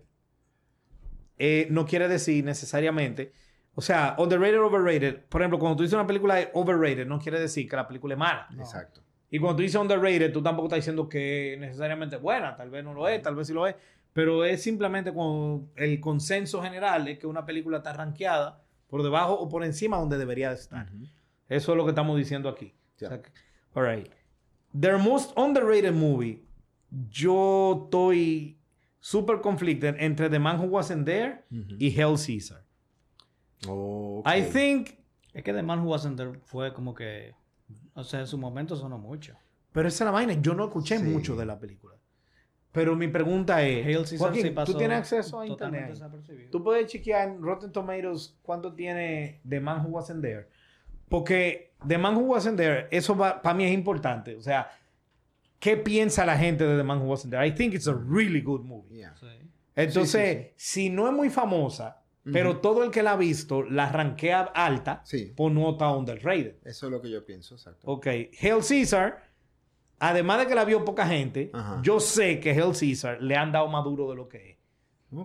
eh, no quiere decir necesariamente... O sea, underrated, overrated. Por ejemplo, cuando tú dices una película es overrated, no quiere decir que la película es mala. Exacto. Y cuando tú dices underrated, tú tampoco estás diciendo que necesariamente es buena. Tal vez no lo es, tal vez sí lo es. Pero es simplemente cuando el consenso general es que una película está rankeada por debajo o por encima donde debería de estar. Eso es lo que estamos diciendo aquí. Ya. O sea que- all right. Their most underrated movie. Yo estoy super conflicted entre The Man Who Wasn't There y Hell Caesar. I think... Es que The Man Who Wasn't There fue como que, o sea, en su momento sonó mucho. Pero esa es la vaina. Yo no escuché Sí. mucho de la película. Pero mi pregunta es... Joaquín, sí pasó ¿tú tienes acceso a internet? Tú puedes chequear en Rotten Tomatoes cuánto tiene The Man Who Wasn't There. Porque The Man Who Wasn't There, eso para mí es importante. O sea, ¿qué piensa la gente de The Man Who Wasn't There? I think it's a really good movie. Yeah. Sí. Entonces, Sí, sí, si no es muy famosa, pero todo el que la ha visto la rankea alta, Sí. pues no está underrated. Eso es lo que yo pienso, exacto. Ok, Hail Caesar, además de que la vio poca gente, Ajá. yo sé que Hail Caesar le han dado más duro de lo que es.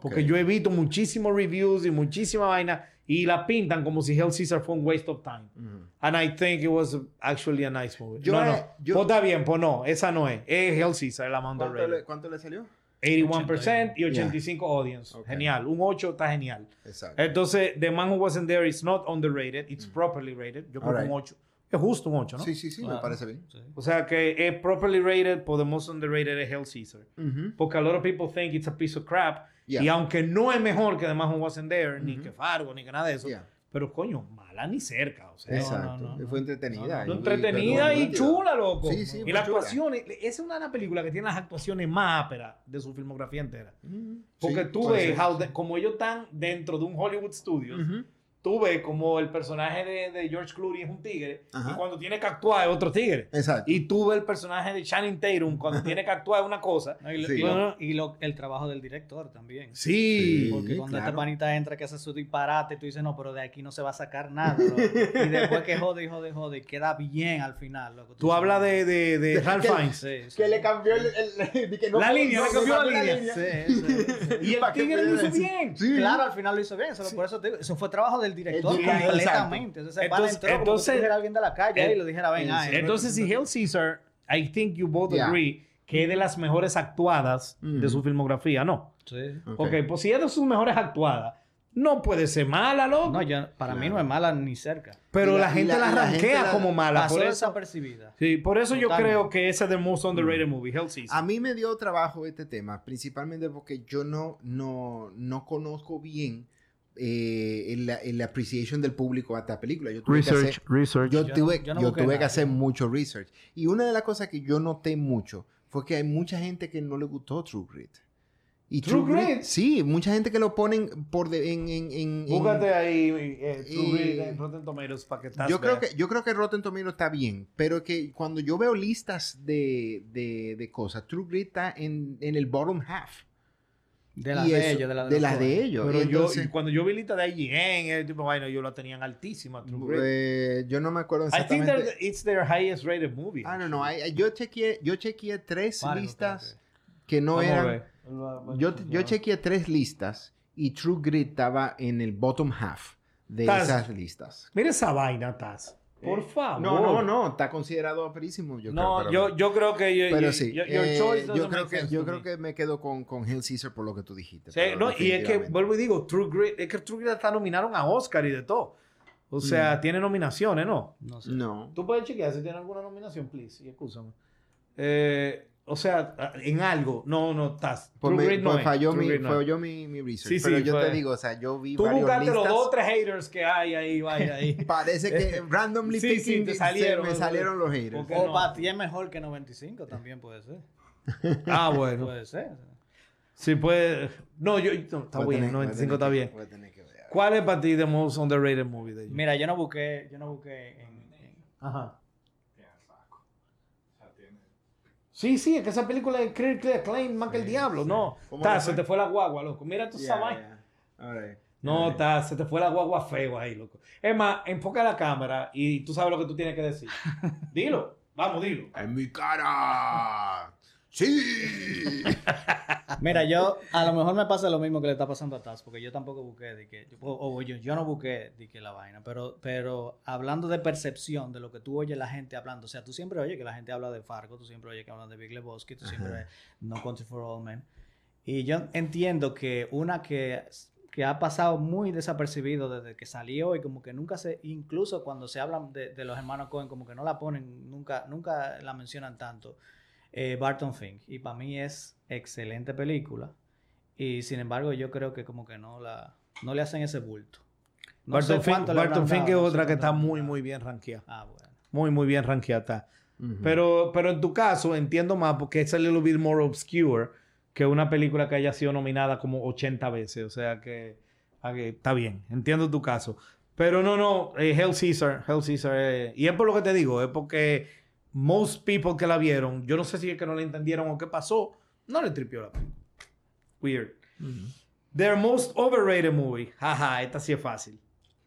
Porque yo he visto muchísimos reviews y muchísima vaina y la pintan como si Hell Caesar fue un waste of time. Ujú. And I think it was actually a nice movie. Yo no, no. yo- Pues está bien, pues no. Esa no es. Es Hell Caesar, la más ¿Cuánto, le, ¿Cuánto le salió? 81% y 85 audience. Ok. Genial. Un 8 está genial. Exacto. Entonces, The Man Who Wasn't There is not underrated. It's properly rated. Yo creo que un 8. Es justo un 8, ¿no? Sí, sí, sí, me parece bien. Sí. O sea que es properly rated, por the most underrated es Hell Caesar. Ujú. Porque a lot of people think it's a piece of crap. Yeah. Y aunque no es mejor que The Man Who Wasn't There, ni que Fargo, ni que nada de eso. Yeah. Pero coño, mala ni cerca. O sea, Exacto. no, no, Y Fue entretenida. No, y- entretenida y, y- chula, loco. Sí, sí, y las chula. actuaciones, esa es una película que tiene las actuaciones más áperas de su filmografía entera. Ujú. Porque Sí, tú ves, como ellos están dentro de un Hollywood Studios. Tú ves como el personaje de, de George Clooney es un tigre Ajá. y cuando tiene que actuar es otro tigre. Exacto. Y tú ves el personaje de Channing Tatum cuando tiene que actuar es una cosa. No, y lo- Sí. y lo- y lo- el trabajo del director también. Sí. Sí. Porque cuando claro. esta panita entra que hace su disparate, tú dices, no, pero de aquí no se va a sacar nada. loco". y después que jode y jode y jode, y queda bien al final. Loco. Tú hablas de, de, de Ralph que- Fiennes. Sí, sí. Que le cambió el... el- de que no La línea, no, le cambió no la cambió línea. Sí, sí, sí. Y el tigre lo hizo bien. Sí. Claro, al final lo hizo bien. Eso, por eso te digo, eso fue trabajo del director El director, completamente. Entonces, Entonces- entró alguien de la calle Eh, y lo dijera, ven, ay, Entonces, si Hail Caesar, I think you both Yeah. agree que es de las mejores actuadas de Mm. su filmografía, ¿no? Sí. Ok. ok, pues si es de sus mejores actuadas, no puede ser mala, loco. No, yo, para mí no es mala ni cerca. pero la, gente la- la, gente como mala. Pasó Por eso, desapercibida. sí, por eso yo creo que ese es the most underrated movie, Hail Caesar. A mí me dio trabajo este tema, principalmente porque yo no, no, no conozco bien eh, el, el appreciation del público a esta película. Yo tuve que hacer, research. yo Yo tuve, no- yo no yo tuve que hacer mucho research. Y una de las cosas que yo noté mucho fue que hay mucha gente que no le gustó True Grit. Y True Grit? Sí, mucha gente que lo ponen por de- en, en, en- en- Búscate ahí eh, True Y- Grit en Rotten Tomatoes para que estás yo creo que yo creo que Rotten Tomatoes está bien, pero que cuando yo veo listas de, de, de cosas, True Grit está en, en el bottom half. De las de ellos, de las de los las de ellos. Pero yo, entonces, y cuando yo vi lista de IGN, el tipo, bueno, yo la tenían altísima, True Grit. eh, yo no me acuerdo I think exactamente. that it's their highest rated movie. Ah, no, no. hay- yo chequeé, yo chequeé tres Fargo, listas creo que no Vamos eran. Yo, yo chequeé tres listas y True Grit estaba en el bottom half de Estás- esas listas. Mira esa vaina, Taz. Por favor. No, no, no. Está considerado aperísimo. Yo no, creo, yo, pero- yo creo que yo, Pero yo- sí, yo- your eh, choice yo creo que yo creo me. que me quedo con, con Hill Caesar por lo que tú dijiste. Sí, no, y es que, vuelvo y digo, True Grit, es que True Grit hasta nominaron a Oscar y de todo. O sea, tiene nominaciones, ¿no? No sé. No. Tú puedes chequear si tiene alguna nominación, please, y escúchame. Eh, o sea, en algo, no, no, estás. Pues True me- Grit no pues es, falló, True mi, no falló mi, mi research. Sí, pero sí, yo fue- te digo, o sea, yo vi Tú varios buscaste los dos o tres haters que hay ahí, vaya ahí. Parece que randomly Sí, sí, picking te se- salieron, me salieron los haters. O no. para ti es mejor que 95, también puede ser. ah, bueno. Puede ser. Sí, puede. No, yo. no, está Voy bien, tener- voy a 95 tener está que- bien. voy a tener que ver. ¿Cuál es para ti the most underrated movie de ellos? Mira, yo no busqué, yo no busqué en, en- Ajá. Sí, sí, es que esa película es critically acclaimed más que el diablo. No, ¿Cómo ta, se te fue la guagua, loco. Mira tú esa vaina. No, ta, se te fue la guagua feo ahí, loco. Es más, enfoca la cámara y tú sabes lo que tú tienes que decir. Dilo, vamos, dilo. ¡En mi cara! ¡Sí! Mira, yo a lo mejor me pasa lo mismo que le está pasando a Taz, porque yo tampoco busqué de que, o, o yo, yo no busqué de que la vaina, pero, pero hablando de percepción, de lo que tú oyes la gente hablando, o sea, tú siempre oyes que la gente habla de Fargo, tú siempre oyes que hablan de Big Lebowski, tú siempre oyes No Country for All Men, y yo entiendo que una que, que ha pasado muy desapercibido desde que salió y como que nunca se, incluso cuando se hablan de, de los hermanos Cohen, como que no la ponen, nunca, nunca la mencionan tanto, eh, Barton Fink. Y para mí es excelente película. Y sin embargo, yo creo que como que no la no le hacen ese bulto. No Barton sé Fink, Barton es otra que está habrán muy, muy bien rankeada. Ah, bueno. Muy, muy bien rankeada está. Ujú. Pero, pero en tu caso entiendo más porque es a little bit more obscure que una película que haya sido nominada como 80 veces. O sea que, a que está bien. Entiendo tu caso. Pero no, no. eh, Hell Caesar. Hell Caesar. eh, y es por lo que te digo. Es porque most people que la vieron, yo no sé si es que no la entendieron o qué pasó, no le tripió la película. Weird. Their most overrated movie. Jaja, esta sí es fácil.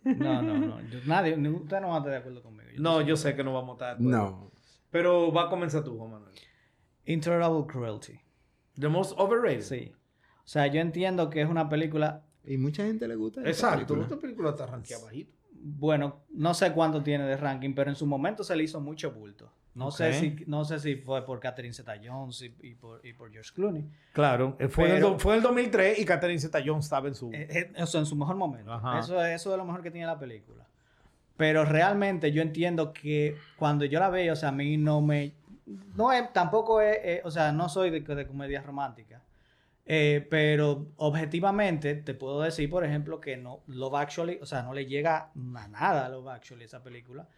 No, no, no. Yo- nadie, ni- usted no va a estar de acuerdo conmigo. Yo No, sé. yo sé que no vamos a estar. de acuerdo. No. Pero va a comenzar tú, Juan Manuel. Intolerable Cruelty. The most overrated. Sí. O sea, yo entiendo que es una película, Y mucha gente le gusta Exacto. película. Esta película está rankeada bajito. bueno, no sé cuánto tiene de ranking, pero en su momento se le hizo mucho bulto. No, sé, si, no sé si fue por Catherine Zeta-Jones y, por, y, por, George Clooney. Claro, eh, fue, en el, fue el 2003 y Catherine Zeta-Jones estaba en su... Eh, eh, eso, en su mejor momento. Eso, eso es lo mejor que tiene la película. Pero realmente yo entiendo que cuando yo la veo, o sea, a mí no me... No es, tampoco es, o sea, no soy de, de comedia romántica. pero objetivamente te puedo decir, por ejemplo, que no Love Actually, o sea, no le llega a nada a Love Actually esa película.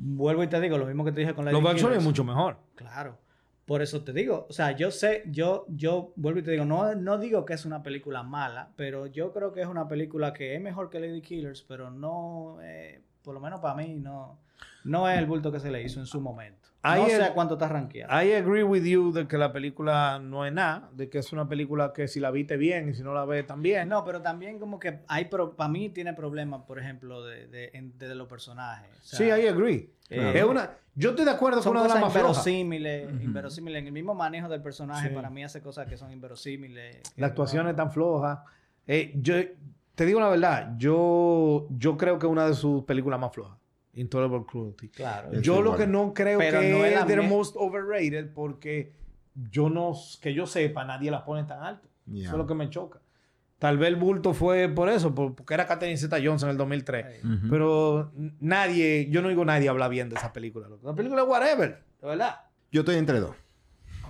Vuelvo y te digo lo mismo que te dije con la Los Backstreet es mucho mejor. Claro. Por eso te digo, o sea, yo sé, yo, yo vuelvo y te digo, no, no digo que es una película mala, pero yo creo que es una película que es mejor que Lady Killers, pero no, eh, por lo menos para mí, no, no es el bulto que se le hizo en su momento no sé cuánto está rankeado. I agree with you de que la película no es nada, de que es una película que si la viste bien y si no la ves también. No, pero también como que hay, para mí tiene problemas, por ejemplo, de, de, los personajes. sí, I agree. Eh, es una, yo estoy de acuerdo con una de las más inverosímiles, inverosímiles. En el mismo manejo del personaje, para mí hace cosas que son inverosímiles. La actuación es tan floja. Eh, yo te digo la verdad, yo, yo creo que es una de sus películas más flojas. Intolerable Cruelty. Claro. Yo lo que no creo que es, the most overrated porque yo no, que yo sepa, nadie la pone tan alto. Eso es lo que me choca. Tal vez el bulto fue por eso, porque era Catherine Zeta-Jones en el 2003. Pero nadie, yo no digo nadie habla bien de esa película. La película es whatever, de verdad. Yo estoy entre dos.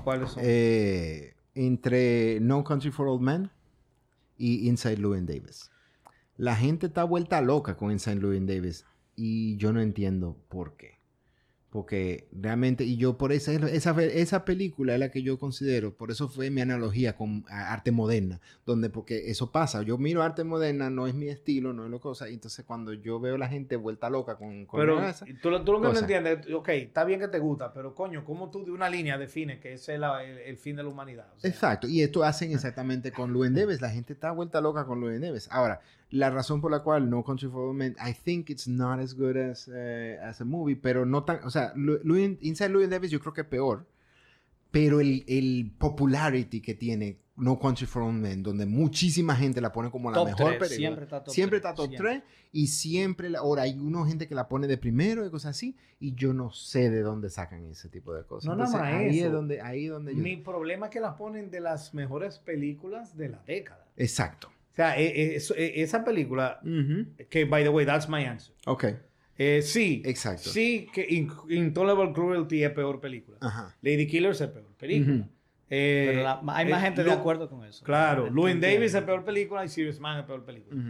¿Cuáles son? Eh, entre No Country for Old Men y Inside Llewyn Davis. La gente está vuelta loca con Inside Llewyn Davis y yo no entiendo por qué. Porque realmente, y yo por esa, esa, esa película es la que yo considero, por eso fue mi analogía con arte moderna, donde porque eso pasa, yo miro arte moderna, no es mi estilo, no es lo cosa, y entonces cuando yo veo a la gente vuelta loca con, con pero, tú, lo que no entiendes, ok, está bien que te gusta, pero coño, ¿cómo tú de una línea defines que ese es el, fin de la humanidad? Exacto, y esto hacen exactamente con Luen Deves, la gente está vuelta loca con Luen Deves. Ahora, la razón por la cual No Country for Old Men, I think it's not as good as, uh, as a movie, pero no tan, o sea, Inside Louis Davis yo creo que es peor, pero el, el popularity que tiene No Country for Old Men, donde muchísima gente la pone como la mejor película. Siempre está top siempre 3. Está top 3 y siempre, ahora hay una gente que la pone de primero y cosas así, y yo no sé de dónde sacan ese tipo de cosas. No, no, no, ahí es donde, ahí es donde yo... Mi problema es que la ponen de las mejores películas de la década. Exacto. Sea, e, e, e, esa película, que by the way, that's my answer. Ok. Eh, sí. Exacto. Sí, que Intolerable Cruelty es peor película. Ajá. Lady Killers es peor película. Eh, Pero hay más eh, gente de acuerdo con eso. Claro. Louis Davis es peor película y Serious Man es peor película.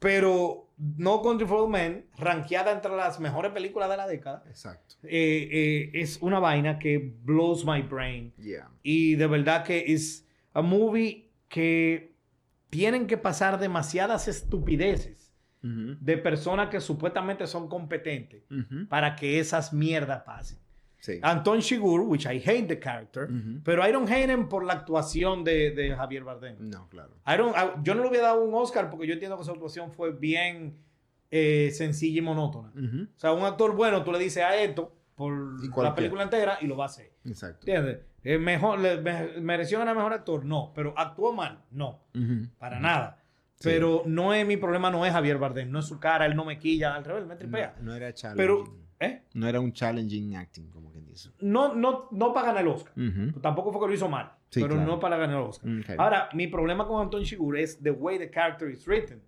Pero No Country for Men, rankeada entre las mejores películas de la década. Exacto. es una vaina que blows my brain. Yeah. Y de verdad que es a movie que tienen que pasar demasiadas estupideces de personas que supuestamente son competentes para que esas mierdas pasen. Anton Shigur, which I hate the character, pero I don't hate him por la actuación de, Javier Bardem. No, claro. yo no le hubiera dado un Oscar porque yo entiendo que su actuación fue bien eh, sencilla y monótona. O sea, un actor bueno, tú le dices a esto por la película entera y lo va a hacer. Exacto. ¿Entiendes? Mejor, ¿Mereció ganar mejor actor? No. ¿Pero actuó mal? No. Para nada. Pero no es mi problema, no es Javier Bardem, no es su cara, él no me quilla, al revés, me tripea. No, era challenging. Pero, ¿eh? No era un challenging acting, como quien dice. No, no, no para ganar el Oscar. Tampoco fue que lo hizo mal, pero no para ganar el Oscar. Ahora, mi problema con Anton Shigur es the way the character is written.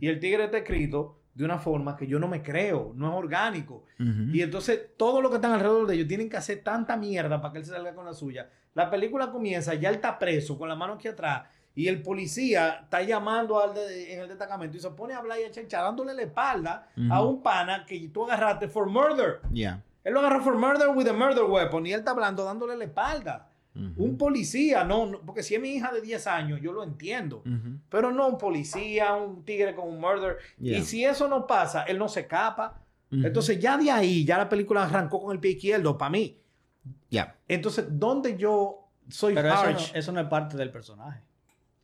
Y el tigre está escrito de una forma que yo no me creo, no es orgánico. Y entonces todo lo que están alrededor de ellos tienen que hacer tanta mierda para que él se salga con la suya. La película comienza, ya él está preso con la mano aquí atrás y el policía está llamando al en el destacamento y se pone a hablar y a chenchar dándole la espalda a un pana que tú agarraste for murder. Él lo agarró for murder with a murder weapon y él está hablando dándole la espalda. Un policía, no, porque si es mi hija de 10 años, yo lo entiendo. Pero no un policía, un tigre con un murder. Y si eso no pasa, él no se escapa. Entonces ya de ahí, ya la película arrancó con el pie izquierdo para mí. Ya. Entonces, ¿dónde yo soy Pero eso no, eso no, es parte del personaje.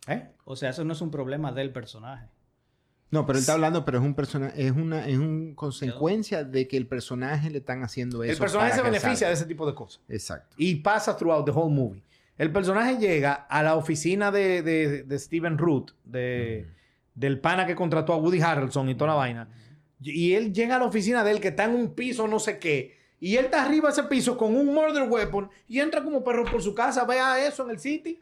¿Eh? O sea, eso no es un problema del personaje. No, pero él está hablando, pero es un personaje, es una, es una consecuencia de que el personaje le están haciendo eso. El personaje se beneficia de ese tipo de cosas. Exacto. Y pasa throughout the whole movie. El personaje llega a la oficina de, de, de Steven Root, de, del pana que contrató a Woody Harrelson y toda la vaina. Y él llega a la oficina de él que está en un piso no sé qué Y él está arriba de ese piso con un murder weapon y entra como perro por su casa, vea eso en el city.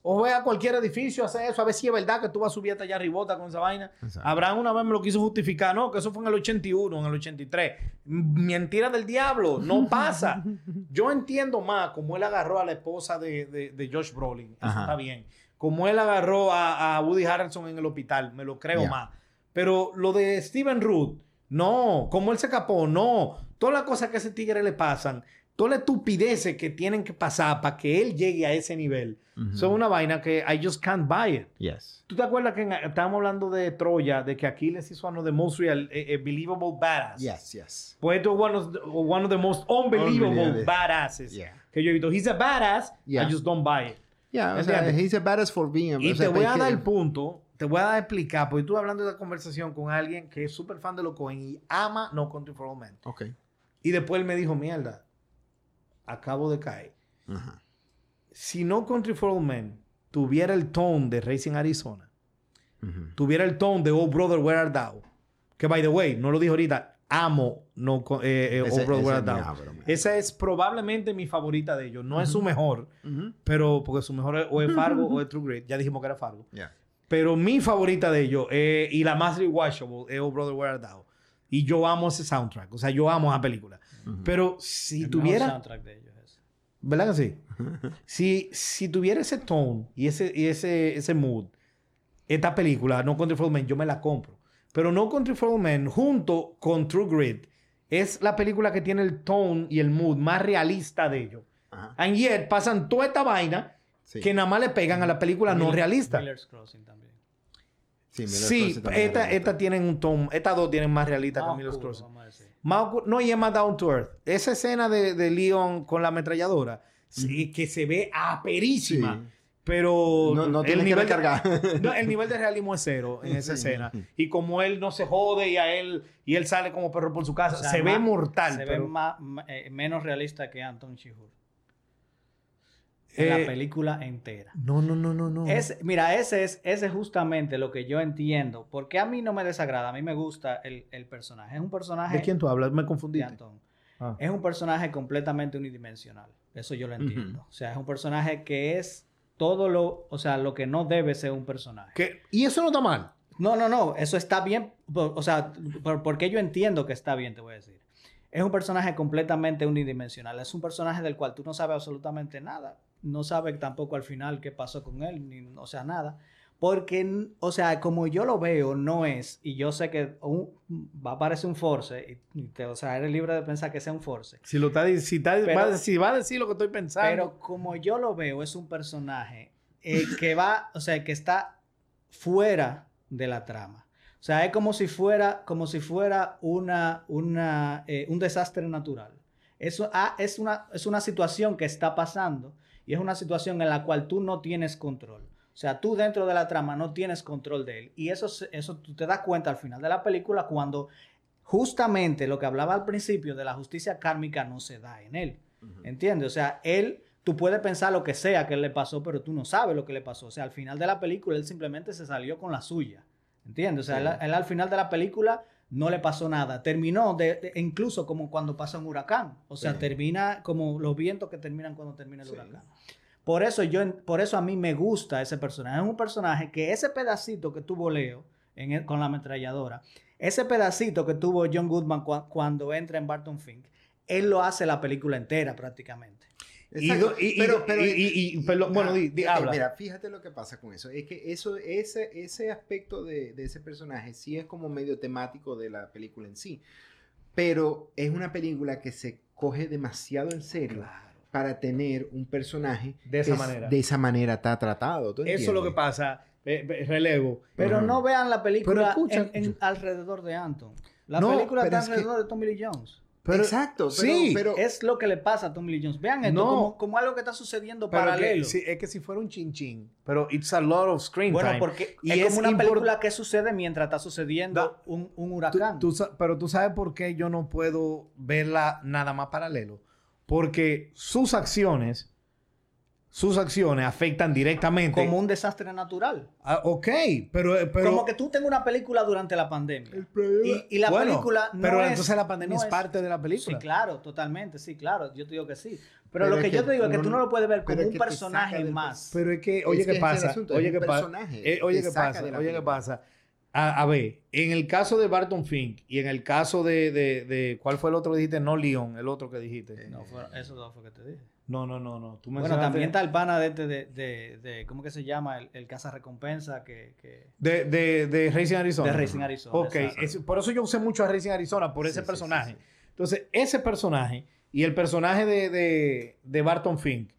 O vea cualquier edificio, hace eso, a ver si es verdad que tú vas a subir hasta allá arribota con esa vaina. Abraham una vez me lo quiso justificar, no, que eso fue en el 81, en el 83. Mentira del diablo, no pasa. Yo entiendo más cómo él agarró a la esposa de, de, Josh Brolin, eso está bien. Como él agarró a, Woody Harrelson en el hospital, me lo creo más. Pero lo de Steven Root, no. Como él se escapó, no. Todas las cosas que a ese tigre le pasan, todas las estupideces que tienen que pasar para que él llegue a ese nivel, son una vaina que I just can't buy it. Yes. ¿Tú te acuerdas que estábamos hablando de Troya, de que Aquiles hizo uno de most real, eh, eh, believable badass? Yes, yes. Pues esto es one of, the, one of the most unbelievable badasses que yo he visto. He's a badass, I just don't buy it. Yeah, o sea, he's a badass for being a Y te voy a dar el punto te voy a explicar, porque tú hablando de la conversación con alguien que es súper fan de los Cohen y ama No Country for All Men. Ok. Y después él me dijo, mierda, acabo de caer. Si No Country for All Men tuviera el tone de Racing Arizona, tuviera el tone de Oh Brother, Where Art Thou, que by the way, no lo dijo ahorita, amo no, eh, eh, Oh Brother, Where Art Thou. Esa es probablemente mi favorita de ellos. No es su mejor, pero porque su mejor es, o es Fargo o es True Grit. Ya dijimos que era Fargo. Pero mi favorita de ellos eh, y la más rewatchable es Oh Brother Where Art Thou. Y yo amo ese soundtrack. O sea, yo amo esa película. Pero si tuviera... soundtrack de ellos es. ¿Verdad que sí? si, si tuviera ese tone y ese, y ese, ese mood, esta película, No Country for Men, yo me la compro. Pero No Country for Men, junto con True Grit, es la película que tiene el tone y el mood más realista de ellos. And yet, pasan toda esta vaina que nada más le pegan a la película no realista. Miller's Crossing también. Sí, sí esta, esta tienen un tono, estas dos tienen más realista que Miller's Crossing. no, y es más down to earth. Esa escena de, de Leon con la ametralladora, sí, que se ve aperísima. Pero no, no el nivel de, no, el nivel de realismo es cero en esa escena. Y como él no se jode y a él y él sale como perro por su casa, se ve mortal. Se ve más, eh, menos realista que Anton Chihur la eh, película entera. No, no, no, no, no. Es, mira, ese es, ese es justamente lo que yo entiendo. Porque a mí no me desagrada, a mí me gusta el, personaje. Es un personaje... ¿De quién tú hablas? Me confundí. Ah. Es un personaje completamente unidimensional. Eso yo lo entiendo. O sea, es un personaje que es todo lo... O sea, lo que no debe ser un personaje. ¿Y eso no está mal? No, no, no. Eso está bien. O sea, porque yo entiendo que está bien, te voy a decir. Es un personaje completamente unidimensional. Es un personaje del cual tú no sabes absolutamente nada no sabe tampoco al final qué pasó con él, ni, o sea, nada. Porque, o sea, como yo lo veo, no es, y yo sé que va a parecer un force, y, o sea, eres libre de pensar que sea un force. Si, lo está, si, va, si va a decir lo que estoy pensando. Pero como yo lo veo, es un personaje eh, que va, o sea, que está fuera de la trama. O sea, es como si fuera, como si fuera una, una, eh, un desastre natural. Eso ah, es, una, es una situación que está pasando y es una situación en la cual tú no tienes control. O sea, tú dentro de la trama no tienes control de él. Y eso, eso tú te das cuenta al final de la película cuando justamente lo que hablaba al principio de la justicia kármica no se da en él. ¿Entiendes? O sea, él, tú puedes pensar lo que sea que le pasó, pero tú no sabes lo que le pasó. O sea, al final de la película él simplemente se salió con la suya. ¿Entiendes? O sea, él, al final de la película no le pasó nada. Terminó de, incluso como cuando pasa un huracán. O sea, termina como los vientos que terminan cuando termina el huracán. Por eso, yo, por eso a mí me gusta ese personaje. Es un personaje que ese pedacito que tuvo Leo en con la ametralladora, ese pedacito que tuvo John Goodman cuando entra en Barton Fink, él lo hace la película entera prácticamente. Y, pero, pero, bueno, habla. Mira, fíjate lo que pasa con eso. Es que eso, ese, ese aspecto de, de, ese personaje sí es como medio temático de la película en sí. Pero es una película que se coge demasiado en serio. Para tener un personaje de esa manera. De esa manera está tratado. eso es lo que pasa. relevo. Pero no vean la película alrededor de Anton. La película está alrededor de Tommy Lee Jones. Exacto, sí. pero, es lo que le pasa a Tommy Lee Jones. Vean esto como, algo que está sucediendo paralelo. es que si fuera un chin chin, pero it's a lot of screen bueno, porque y es, como una película que sucede mientras está sucediendo un, huracán. pero tú sabes por qué yo no puedo verla nada más paralelo. Porque sus acciones sus acciones afectan directamente. Como un desastre natural. Ah, ok, pero, eh, pero. Como que tú tengas una película durante la pandemia. Y, y la Bueno, película no Pero es- entonces la pandemia no es parte de la película. Sí, claro, totalmente, sí, claro. Yo te digo que sí. Pero, Pero lo es que, que yo te digo es que tú no lo puedes ver como un que personaje del más. Pero es que, oye, que ¿qué el pasa? asunto, Oye, ¿qué pasa? Eh, oye, ¿qué pasa? Oye, ¿qué pasa? A, a ver, en el caso de Barton Fink y en el caso de, de, de- ¿cuál fue el otro que dijiste? No Leon, el otro que dijiste. No, fue- eso no fue que te dije. No, no, no, no. Tú Bueno, también está el pana de, este de, de, de- ¿cómo que se llama? El, el caza recompensa que, que... De, de, Racing Arizona. De Racing Arizona, Ok, es- por eso yo usé mucho a Racing Arizona, por Sí, ese sí, personaje. sí. Entonces, ese personaje y el personaje de, de, de Barton Fink,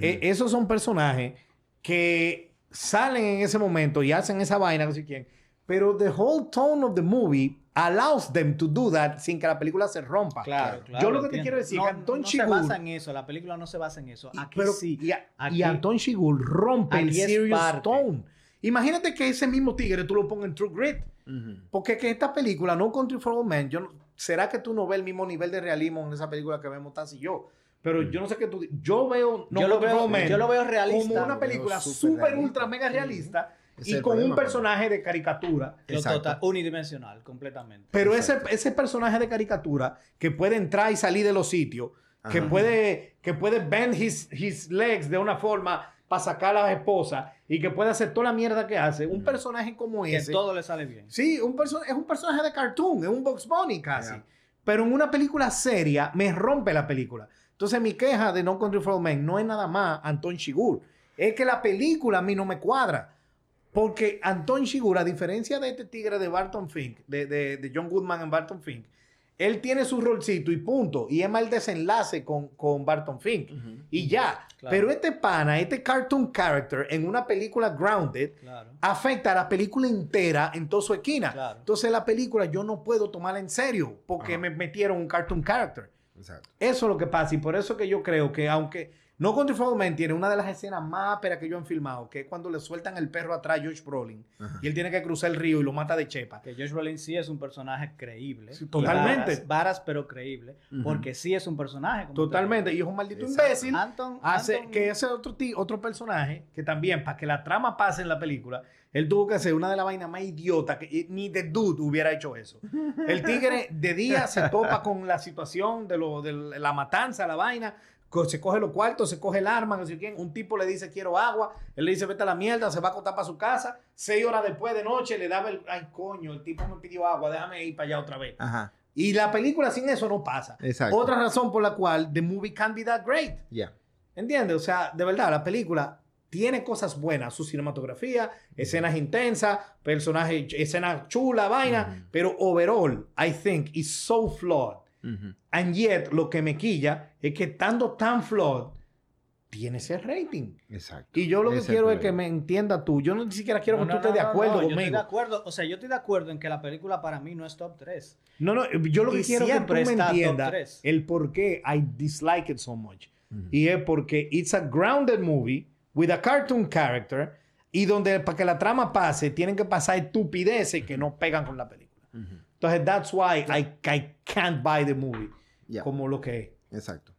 eh, esos son personajes que salen en ese momento y hacen esa vaina, no sé quién. Pero the whole tone of the movie allows them to do that sin que la película se rompa. Claro, claro. Yo lo que te quiero decir no, que Anton no se basa en eso, la película no se basa en eso. Aquí pero- sí. Y, a- Aquí- y Anton Chigurh rompe el serious parte. tone. Imagínate que ese mismo tigre tú lo pongas en True Grit. Ujú. Porque que esta película, No Country for Old Men, yo ¿será que tú no ves el mismo nivel de realismo en esa película que vemos Taz y yo? Pero yo no sé qué tú... Yo veo No Yo lo Country for veo- Old Men yo lo veo realista. como una veo película súper ultra, mega realista Ese y es el con un problema, personaje de caricatura. Total, unidimensional, completamente. Pero ese, ese personaje de caricatura que puede entrar y salir de los sitios, que puede, que puede bend his, his legs de una forma para sacar a la esposa y que puede hacer toda la mierda que hace, un personaje como que ese. todo le sale bien. Sí, un es un personaje de cartoon, es un Box Bunny casi. Yeah. Pero en una película seria me rompe la película. Entonces mi queja de No Country for Old Men no es nada más Anton Chigurh. Es que la película a mí no me cuadra. Porque Anton Chigurh, a diferencia de este tigre de Barton Fink, de, de- de John Goodman en Barton Fink, él tiene su rolcito y punto. Y es más el desenlace con, con Barton Fink. Y ya. Claro. Pero este pana, este cartoon character en una película grounded, Claro. afecta a la película entera en toda su esquina. Claro. Entonces la película yo no puedo tomarla en serio porque Ajá. me metieron un cartoon character. Exacto. Eso es lo que pasa y por eso que yo creo que aunque No Country for Men tiene una de las escenas más ásperas que yo han filmado, que es cuando le sueltan el perro atrás a Josh Brolin Ajá. y él tiene que cruzar el río y lo mata de chepa. Que Josh Brolin sí es un personaje creíble. Sí, totalmente. Varas, varas, pero creíble. Porque sí es un personaje. como Totalmente. te Y es un maldito Exacto. imbécil. Anton, Hace Anton- que ese otro, ti- otro personaje, que también, para que la trama pase en la película, él tuvo que hacer una de las vainas más idiotas que ni The Dude hubiera hecho eso. El tigre de día se topa con la situación de, lo, de la matanza, la vaina, se coge los cuartos, se coge el arma, no sé quién. Un tipo le dice quiero agua, él le dice vete a la mierda, se va a acostar para su casa. Seis horas después de noche le daba el, ay coño, el tipo me pidió agua, déjame ir para allá otra vez. Ajá. Y la película sin eso no pasa. Exacto. Otra razón por la cual the movie can't be that great. Ya. ¿Entiendes? O sea, de verdad, la película tiene cosas buenas, su cinematografía, escenas intensas, personajes, escenas chulas, vaina, pero overall, I think, is so flawed. And yet, lo que me quilla es que estando tan flawed, tiene ese rating. Exacto. Y yo lo que Ese quiero es que problema. me entienda tú. Yo no ni siquiera quiero No, que no, tú estés no, de no, acuerdo no, Yo estoy conmigo. de acuerdo, o sea, yo estoy de acuerdo en que la película para mí no es top 3. No, no, yo lo que quiero es que tú siempre me entiendas el por qué I dislike it so much. Y es porque it's a grounded movie with a cartoon character y donde para que la trama pase tienen que pasar estupideces que no pegan con la película. Entonces, that's why I, I can't buy the movie Ya. como lo que es. Exacto.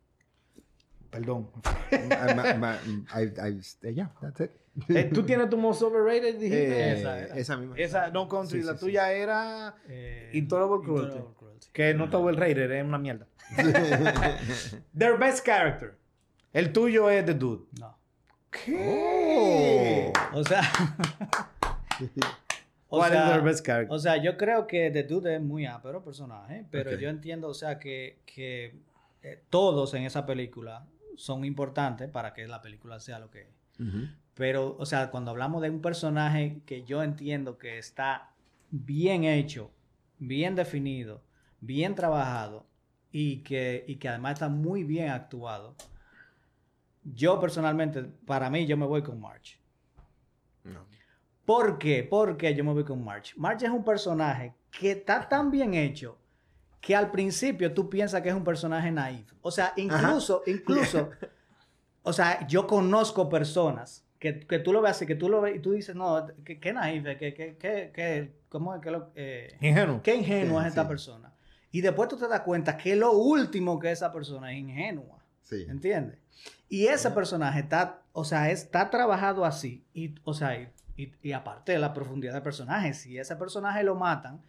Perdón. I- I- ya, that's it. Eh, ¿Tú tienes tu most overrated? Dijiste? Eh, esa era. esa misma. Esa No Country, Sí, la sí, sí. tuya era Eh, Intolerable Cruelty. Intolerable Cruelty. que no está overrated, es una mierda. Their best character. El tuyo es The Dude. No. ¿Qué? Oh. O sea. o ¿Cuál sea? O sea, yo creo que The Dude es muy ápero personaje, pero yo entiendo, o sea, que, que eh, todos en esa película son importantes para que la película sea lo que es. Pero, o sea, cuando hablamos de un personaje que yo entiendo que está bien hecho, bien definido, bien trabajado y que, y que además está muy bien actuado, yo personalmente, para mí, yo me voy con March. No. ¿Por qué? Porque yo me voy con March. March es un personaje que está tan bien hecho que al principio tú piensas que es un personaje naif. O sea, incluso, incluso, o sea, yo conozco personas que, que tú lo ves así, que tú lo ves y tú dices, no, que, que naif, que, que, que, que, ¿cómo es que lo, eh, Ingenuo. qué ingenua Sí, es esta sí. persona? Y después tú te das cuenta que lo último que esa persona es ingenua. Sí. ¿Entiendes? Y ese personaje está, o sea, está trabajado así. Y, o sea, y, y- y aparte de la profundidad del personaje, si ese personaje lo matan,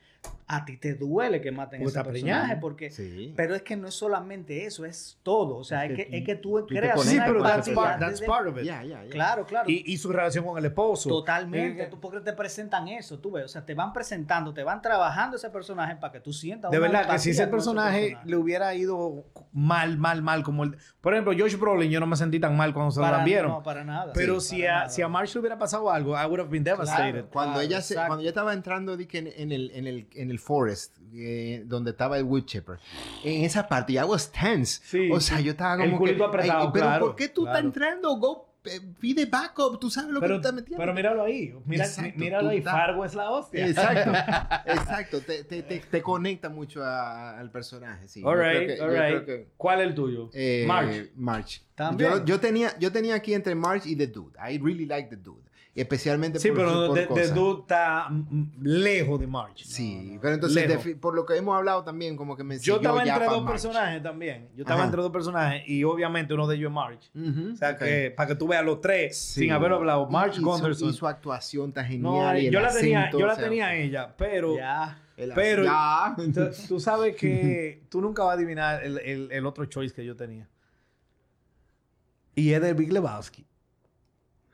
a ti te duele que maten ese personaje. Porque, Sí. pero es que no es solamente eso, es todo. O sea, Es es que es que tú, creas Sí, pero that's part, that's part of it. Claro, claro. Y, y su relación con el esposo. Totalmente. Eh, tú porque te presentan eso, tú ves. O sea, te van presentando, te van trabajando ese personaje para que tú sientas De una verdad que si ese personaje personaje. le hubiera ido mal, mal, mal, como el. Por ejemplo, Josh Brolin, yo no me sentí tan mal cuando se lo vieron. No, para nada. pero Sí, si, para a, nada. si a Marsh le hubiera pasado algo, I would have been devastated. Cuando Claro, ella se, cuando ella estaba entrando en el, en, el, en el forest, eh, donde estaba el wood chipper, en esa parte, I was tense. Sí, o sea, yo estaba El como culito que, apretado, "Ay, pero claro, ¿por qué tú claro. estás entrando? Go, eh, pide backup, tú sabes lo que Pero, tú estás metiendo. pero míralo ahí. Mira, Exacto, míralo ahí. estás- Fargo es la hostia. Exacto, exacto, te, te, te, te conecta mucho a- al personaje, sí. All Yo creo right, que- all right. que, ¿Cuál es el tuyo? eh, March. March. También. Yo, yo tenía, yo tenía aquí entre March y The Dude. I really like The Dude. Especialmente Sí, por, pero de, de está lejos de March. Sí, pero entonces, por lo que hemos hablado también, como que me Yo estaba entre dos March. personajes también. Yo estaba Ajá. entre dos personajes y obviamente uno de ellos es March. O sea, que para que tú veas los tres Sí. sin haber hablado. March y, su, Gunderson. y su actuación está No, genial. y yo la tenía, yo la o sea, tenía ella, pero Ya. el- pero- ya. tú, tú sabes que tú nunca vas a adivinar el, el- el otro choice que yo tenía. Y es de Big Lebowski.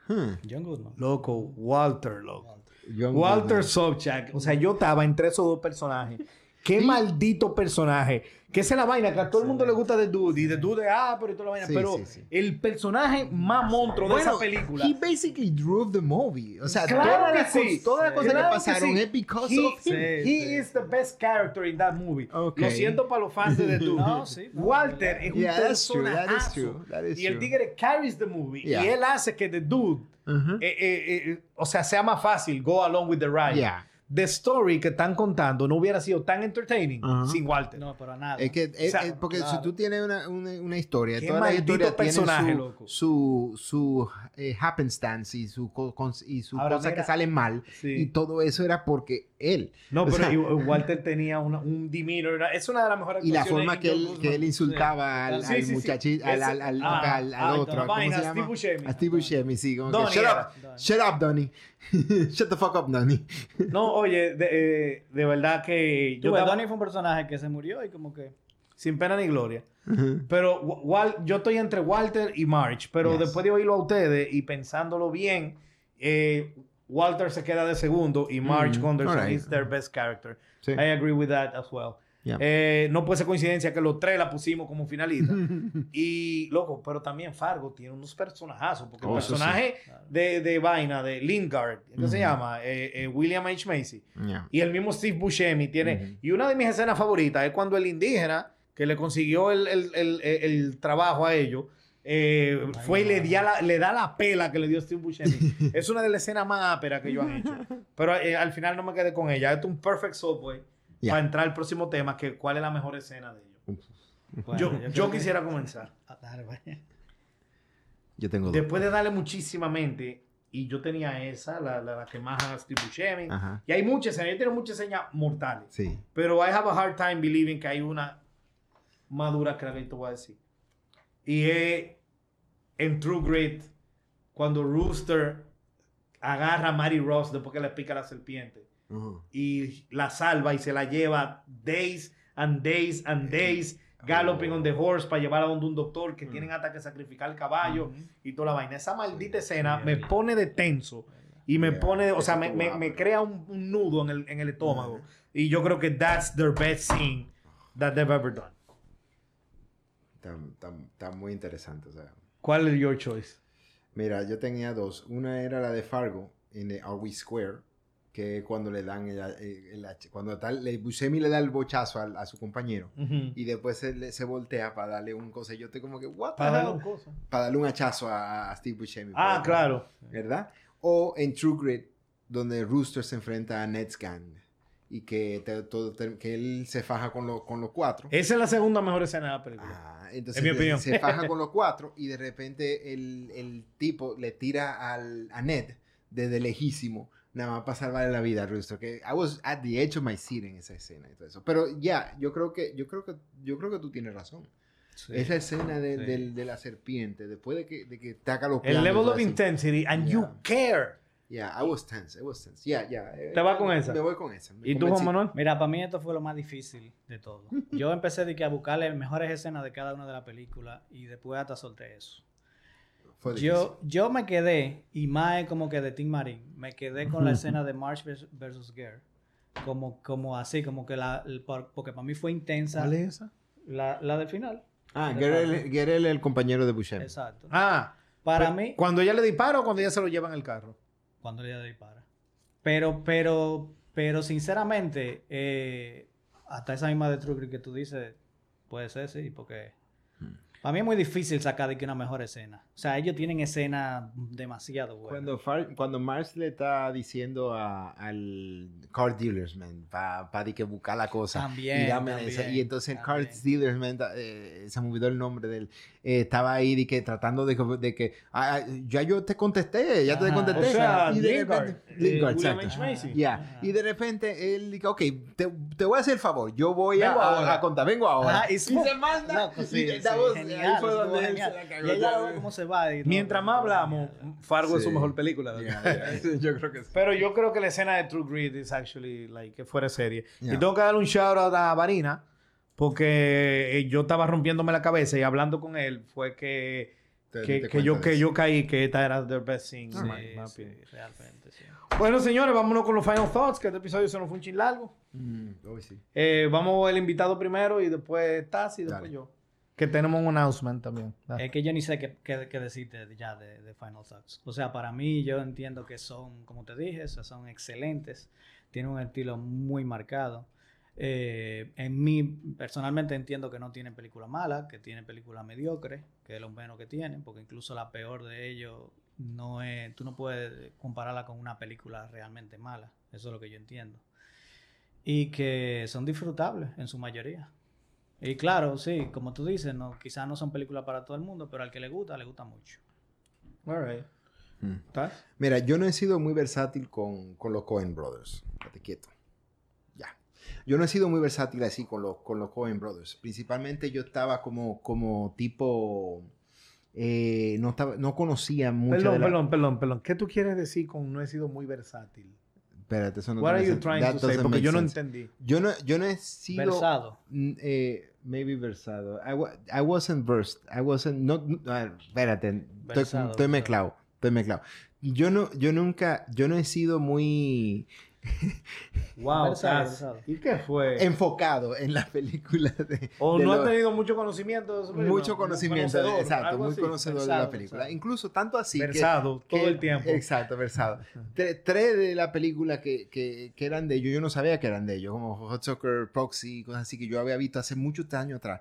Hmm. John Goodman. Loco, Walter, loco. John Walter Goodman. Sobchak. O sea, yo estaba entre esos dos personajes. Qué maldito personaje. Que esa es la vaina que a todo el mundo le gusta de Dude. Y de Dude, de, ah, pero y toda la vaina. Sí, pero sí, sí. el personaje más monstruo de Bueno, esa película. he basically drove the movie. O sea, Claro todas que las todas las cosas Claro que que pasaron sí. es because He, of him. he is the best character in that movie. Ok. Lo siento para los fans de The Dude. No, Walter es un Yeah, that is Y el tigre carries the movie. Yeah. Y él hace que The Dude, Ujú. eh, eh, eh, o sea, sea más fácil. Go along with the ride. Yeah. The story que están contando no hubiera sido tan entertaining Ajá. sin Walter. No, para nada. Es que, es- sea, es porque claro. si tú tienes una, una, una historia, Qué toda la historia tiene personaje, su, loco. su, su eh, happenstance y su, co- cons- y su Ahora, cosa mira, que salen mal. sí. Y todo eso era porque él. No, O pero sea, y- Walter tenía una- un demeanor. era- Es una de las mejores y la forma que él, que él insultaba al, Sí, al sí, sí. muchachito, al, al, al, ah, al- al ah, otro. ¿Cómo vaina, se llama? Steve Buscemi. A Steve Buscemi, sí. Como que, Donnie shut era. up, shut up, Donnie. shut the fuck up, Donnie. No, oye, de, eh, de verdad que yo estaba Donnie fue un personaje que se murió y como que... sin pena ni gloria. Pero Wal- yo estoy entre Walter y March, pero Yes. después de oírlo a ustedes y pensándolo bien, eh, Walter se queda de segundo y March Mm, Gunderson alright. is their best character. Sí. I agree with that as well. Yeah. Eh, no puede ser coincidencia que los tres la pusimos como finalista. y, loco, pero también Fargo tiene unos personajazos. Porque el Oh, eso personaje de, de vaina, de Lingard, ¿qué se llama? Eh, eh, William H. Macy. Yeah. Y el mismo Steve Buscemi tiene. Y una de mis escenas favoritas es cuando el indígena que le consiguió el, el- el- el- el trabajo a ellos. eh, fue y le, di la- le da la pela que le dio Steve Buscemi. es una de las escenas más áperas que ellos han hecho. Pero eh, al final no me quedé con ella. Esto es un perfect subway Yeah. para entrar al próximo tema, que cuál es la mejor escena de ellos. Bueno, yo creo yo que- quisiera comenzar. Ah. Yo tengo dos. Después de darle muchísimamente, y yo tenía esa, la, la, la que más a Steve Buscemi. Y hay muchas escenas, yo tengo muchas escenas mortales. Sí. Pero I have a hard time believing que hay una madura que la que te voy a decir. Y es en True Grit, cuando Rooster agarra a Mary Ross después que le pica la serpiente Y la salva y se la lleva days and days and days galloping on the horse para llevarla a donde un doctor que tienen hasta que sacrificar el caballo y toda la vaina. Esa maldita escena me pone de tenso y me pone, o sea, me, me- crea un, un nudo en el, en el estómago. Y yo creo que that's their best scene that they've ever done. Está, muy interesante. O sea. ¿Cuál es your choice? Mira, yo tenía dos. Una era la de Fargo, en Are We Square, que cuando le dan el, el- el cuando tal, le, Buscemi le da el bochazo a, su compañero y después se, se voltea para darle un cosa. Yo estoy como que, what Para darle un cosa. Para darle un hachazo a, a Steve Buscemi. Ah, claro. ¿Verdad? O en True Grit, donde Rooster se enfrenta a Ned's Gang y que, te- todo que él se faja con, los con los cuatro. Esa es la segunda mejor escena de la película. Ah, entonces En mi se- opinión. se faja con los cuatro y de repente el, el tipo le tira al, a Ned desde lejísimo, nada más para salvarle la vida a Rooster. Que I was at the edge of my seat en esa escena y todo eso. Pero ya, yo creo que, yo creo que, yo creo que tú tienes razón. Esa escena de, del- de la serpiente, después de que, de que taca los El level of así. intensity and you care. Yeah, I was tense, I was tense. Yeah, yeah. ¿Te vas con esa? Me voy con esa. Me ¿Y tú, Juan. Manuel? Mira, para mí esto fue lo más difícil de todo. Yo empecé de que a buscarle mejores escenas de cada una de las películas y después hasta solté eso. Fue difícil. Yo, yo me quedé, y más es como que de Tim Marín, me quedé con la escena de March vs. versus Girl. Como, como así, como que la, el- porque para mí fue intensa. ¿Cuál es esa? La, la del final. Ah, Gerel, Gerel el compañero de Buscemi. Exacto. Ah, Para mí, Cuando ella le dispara o cuando ella se lo lleva en el carro. cuando ella dispara. Pero, pero, pero sinceramente, eh, hasta esa misma de True que tú dices, puede ser, sí, porque para mí es muy difícil sacar de que una mejor escena. O sea, ellos tienen escenas demasiado buenas. Cuando, Far- cuando Mars le está diciendo a- al car dealersman para que buscar la cosa También, y, también, esa- y entonces el car también. dealersman eh, se me olvidó el nombre de él eh, estaba ahí de que tratando de, que- de que ah, ya yo te contesté ya te Ajá. contesté O sea, y de Lingard, repente- eh, Lingard, William exacto. H. Macy. Ya, Ajá. y de repente él dice, ok, te, te voy a hacer el favor, yo voy a, Vengo a- ahora. a contar, vengo ahora. Ajá, y y se manda. No, pues sí, y sí, was- genial, ahí fue donde él se la cagó. Y ella cómo se va. y todo. Mientras más hablamos, Fargo es su Sí. mejor película. Ya, ya, yo creo que sí. Pero yo creo que la escena de True Grit es actually like que fuera serie. Yeah. Y tengo que darle un shout out a Varina porque eh, yo estaba rompiéndome la cabeza y hablando con él fue que, Te que, que yo, que yo caí que esta era the best thing. Sí, in my- my sí, realmente, sí. Bueno, señores, vámonos con los final thoughts, que este episodio se nos fue un chin largo. Mm, hoy sí. Eh, vamos el invitado primero y después Taz y después Dale. yo. Que tenemos un announcement también. Es que yo ni sé qué, qué- decirte ya de, de Final Thoughts. O sea, para mí yo entiendo que son, como te dije, son excelentes. Tienen un estilo muy marcado. Eh, en mí, personalmente entiendo que no tienen película mala, que tienen película mediocre, que es lo menos que tienen, porque incluso la peor de ellos no es, tú no puedes compararla con una película realmente mala. Eso es lo que yo entiendo. Y que son disfrutables en su mayoría. Y claro, sí, como tú dices, no, quizás no son películas para todo el mundo, pero al que le gusta, le gusta mucho. All right. Mm. Mira, yo no he sido muy versátil con, con los Coen Brothers. Quieto. Ya. Yo no he sido muy versátil así con los, con los Coen Brothers. Principalmente yo estaba como, como tipo... eh, no, estaba, no conocía mucho Perdón, de la- perdón, perdón, perdón. ¿Qué tú quieres decir con no he sido muy versátil? Espérate, eso no What are you trying that to say? Porque yo no sense. entendí. Yo no, yo no he sido... Versado. Eh, maybe versado. I, wa- I wasn't versed. I wasn't. No, no, espérate. Estoy, Versado, estoy versado. mezclado. Estoy mezclado. Yo no, yo nunca, yo no he sido muy Wow. ¿Y qué fue? enfocado en las películas de. o de no lo- has tenido mucho conocimiento de su película? mucho conocimiento, conocedor, exacto, muy así. conocedor de Versado, la película. versado. Incluso tanto así que- Versado que, todo el tiempo. Exacto, versado. Tre- tres de la película que, que, que eran de ellos, yo no sabía que eran de ellos, como Hot Soccer Proxy, cosas así que yo había visto hace muchos años atrás.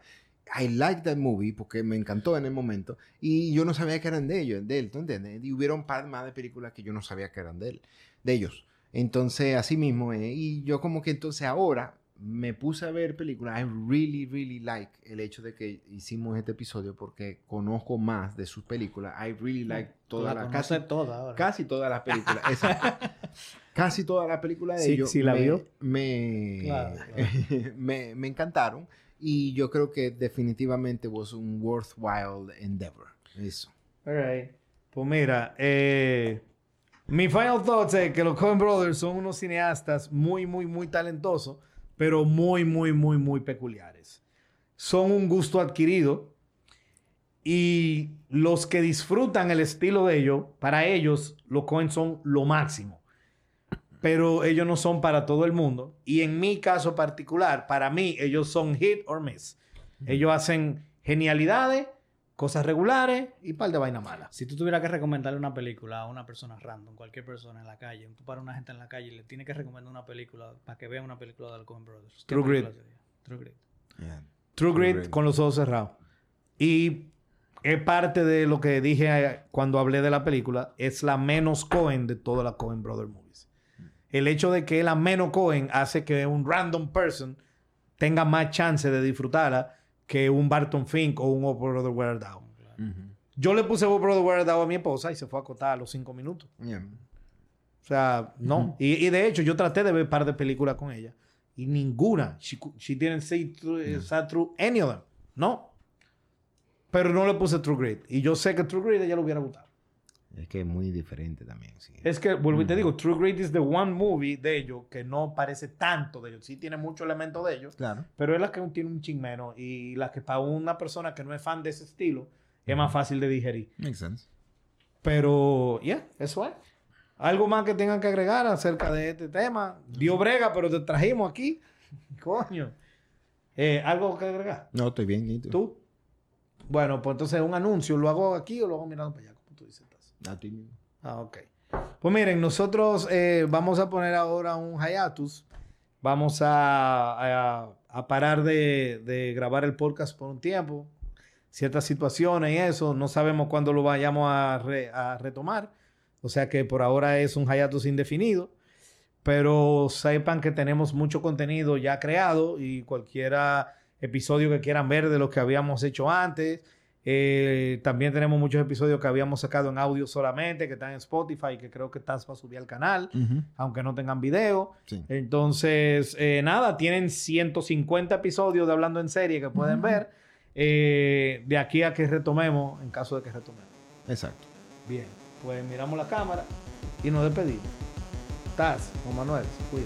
I like that movie porque me encantó en el momento y yo no sabía que eran de ellos, de él, ¿tú entiendes? Y hubieron un par más de películas que yo no sabía que eran de él, de ellos. Entonces, así mismo, eh, y yo como que entonces ahora me puse a ver películas. I really, really like el hecho de que hicimos este episodio porque conozco más de sus películas. I really like Tú toda la la, casi, toda ahora. casi todas las películas. exacto. casi todas las películas de Sí, ellos sí la me, vio. Me, Claro, me, me encantaron y yo creo que definitivamente was un worthwhile endeavor. Eso. All right. Pues mira, eh, mi final thoughts es que los Coen Brothers son unos cineastas muy, muy, muy talentosos, pero muy, muy, muy, muy peculiares. Son un gusto adquirido y los que disfrutan el estilo de ellos, para ellos los Coen son lo máximo. Pero ellos no son para todo el mundo. Y en mi caso particular, para mí, ellos son hit or miss. Ellos hacen genialidades, cosas regulares y par de vaina mala. Si tú tuvieras que recomendarle una película a una persona random, cualquier persona en la calle, tú para una gente en la calle y le tienes que recomendar una película para que vea una película de los Coen Brothers. ¿qué True Grit. True Grit. Yeah. True True Grit Grit. con los ojos cerrados. Y es parte de lo que dije eh, cuando hablé de la película. Es la menos Cohen de todas las Cohen Brother movies. El hecho de que es la menos Cohen hace que un random person tenga más chance de disfrutarla que un Barton Fink o un Oh Brother Where. Ujú. Yo le puse Oh Brother Where Thou a mi esposa y se fue a acotar a los cinco minutos. Yeah. O sea, no. y, y de hecho, yo traté de ver un par de películas con ella. Y ninguna. She, she didn't through, sat through any of them. No. Pero no le puse True Grit. Y yo sé que True Grit ella le hubiera gustado. Es que es muy diferente también. Sí. Es que, vuelvo y te digo, True Grit es the one movie de ellos que no parece tanto de ellos. Sí tiene mucho elemento de ellos. Claro. Pero es la que tiene un ching menos. Y la que para una persona que no es fan de ese estilo es más fácil de digerir. Makes sense. Pero, ya, eso es. Algo más que tengan que agregar acerca de este tema. Dio brega, pero te trajimos aquí. Coño. Eh, ¿Algo que agregar? No, estoy bien, Nito. ¿Tú? Bueno, pues entonces un anuncio. ¿Lo hago aquí o lo hago mirando para allá? Como tú dices. A. Ah, ok. Pues miren, nosotros eh, vamos a poner ahora un hiatus. Vamos a, parar de, grabar el podcast por un tiempo. Ciertas situaciones y eso. No sabemos cuándo lo vayamos a, re- a retomar. O sea que por ahora es un hiatus indefinido. Pero sepan que tenemos mucho contenido ya creado y cualquiera episodio que quieran ver de lo que habíamos hecho antes. Eh, también tenemos muchos episodios que habíamos sacado en audio solamente, que están en Spotify, que creo que estás para subir al canal, aunque no tengan video. Sí. Entonces, eh, nada, tienen 150 episodios de Hablando en Serie que pueden ver. eh, de aquí a que retomemos, en caso de que retomemos. Exacto. Bien, pues miramos la cámara y nos despedimos. Taz, Juan Manuel, cuida.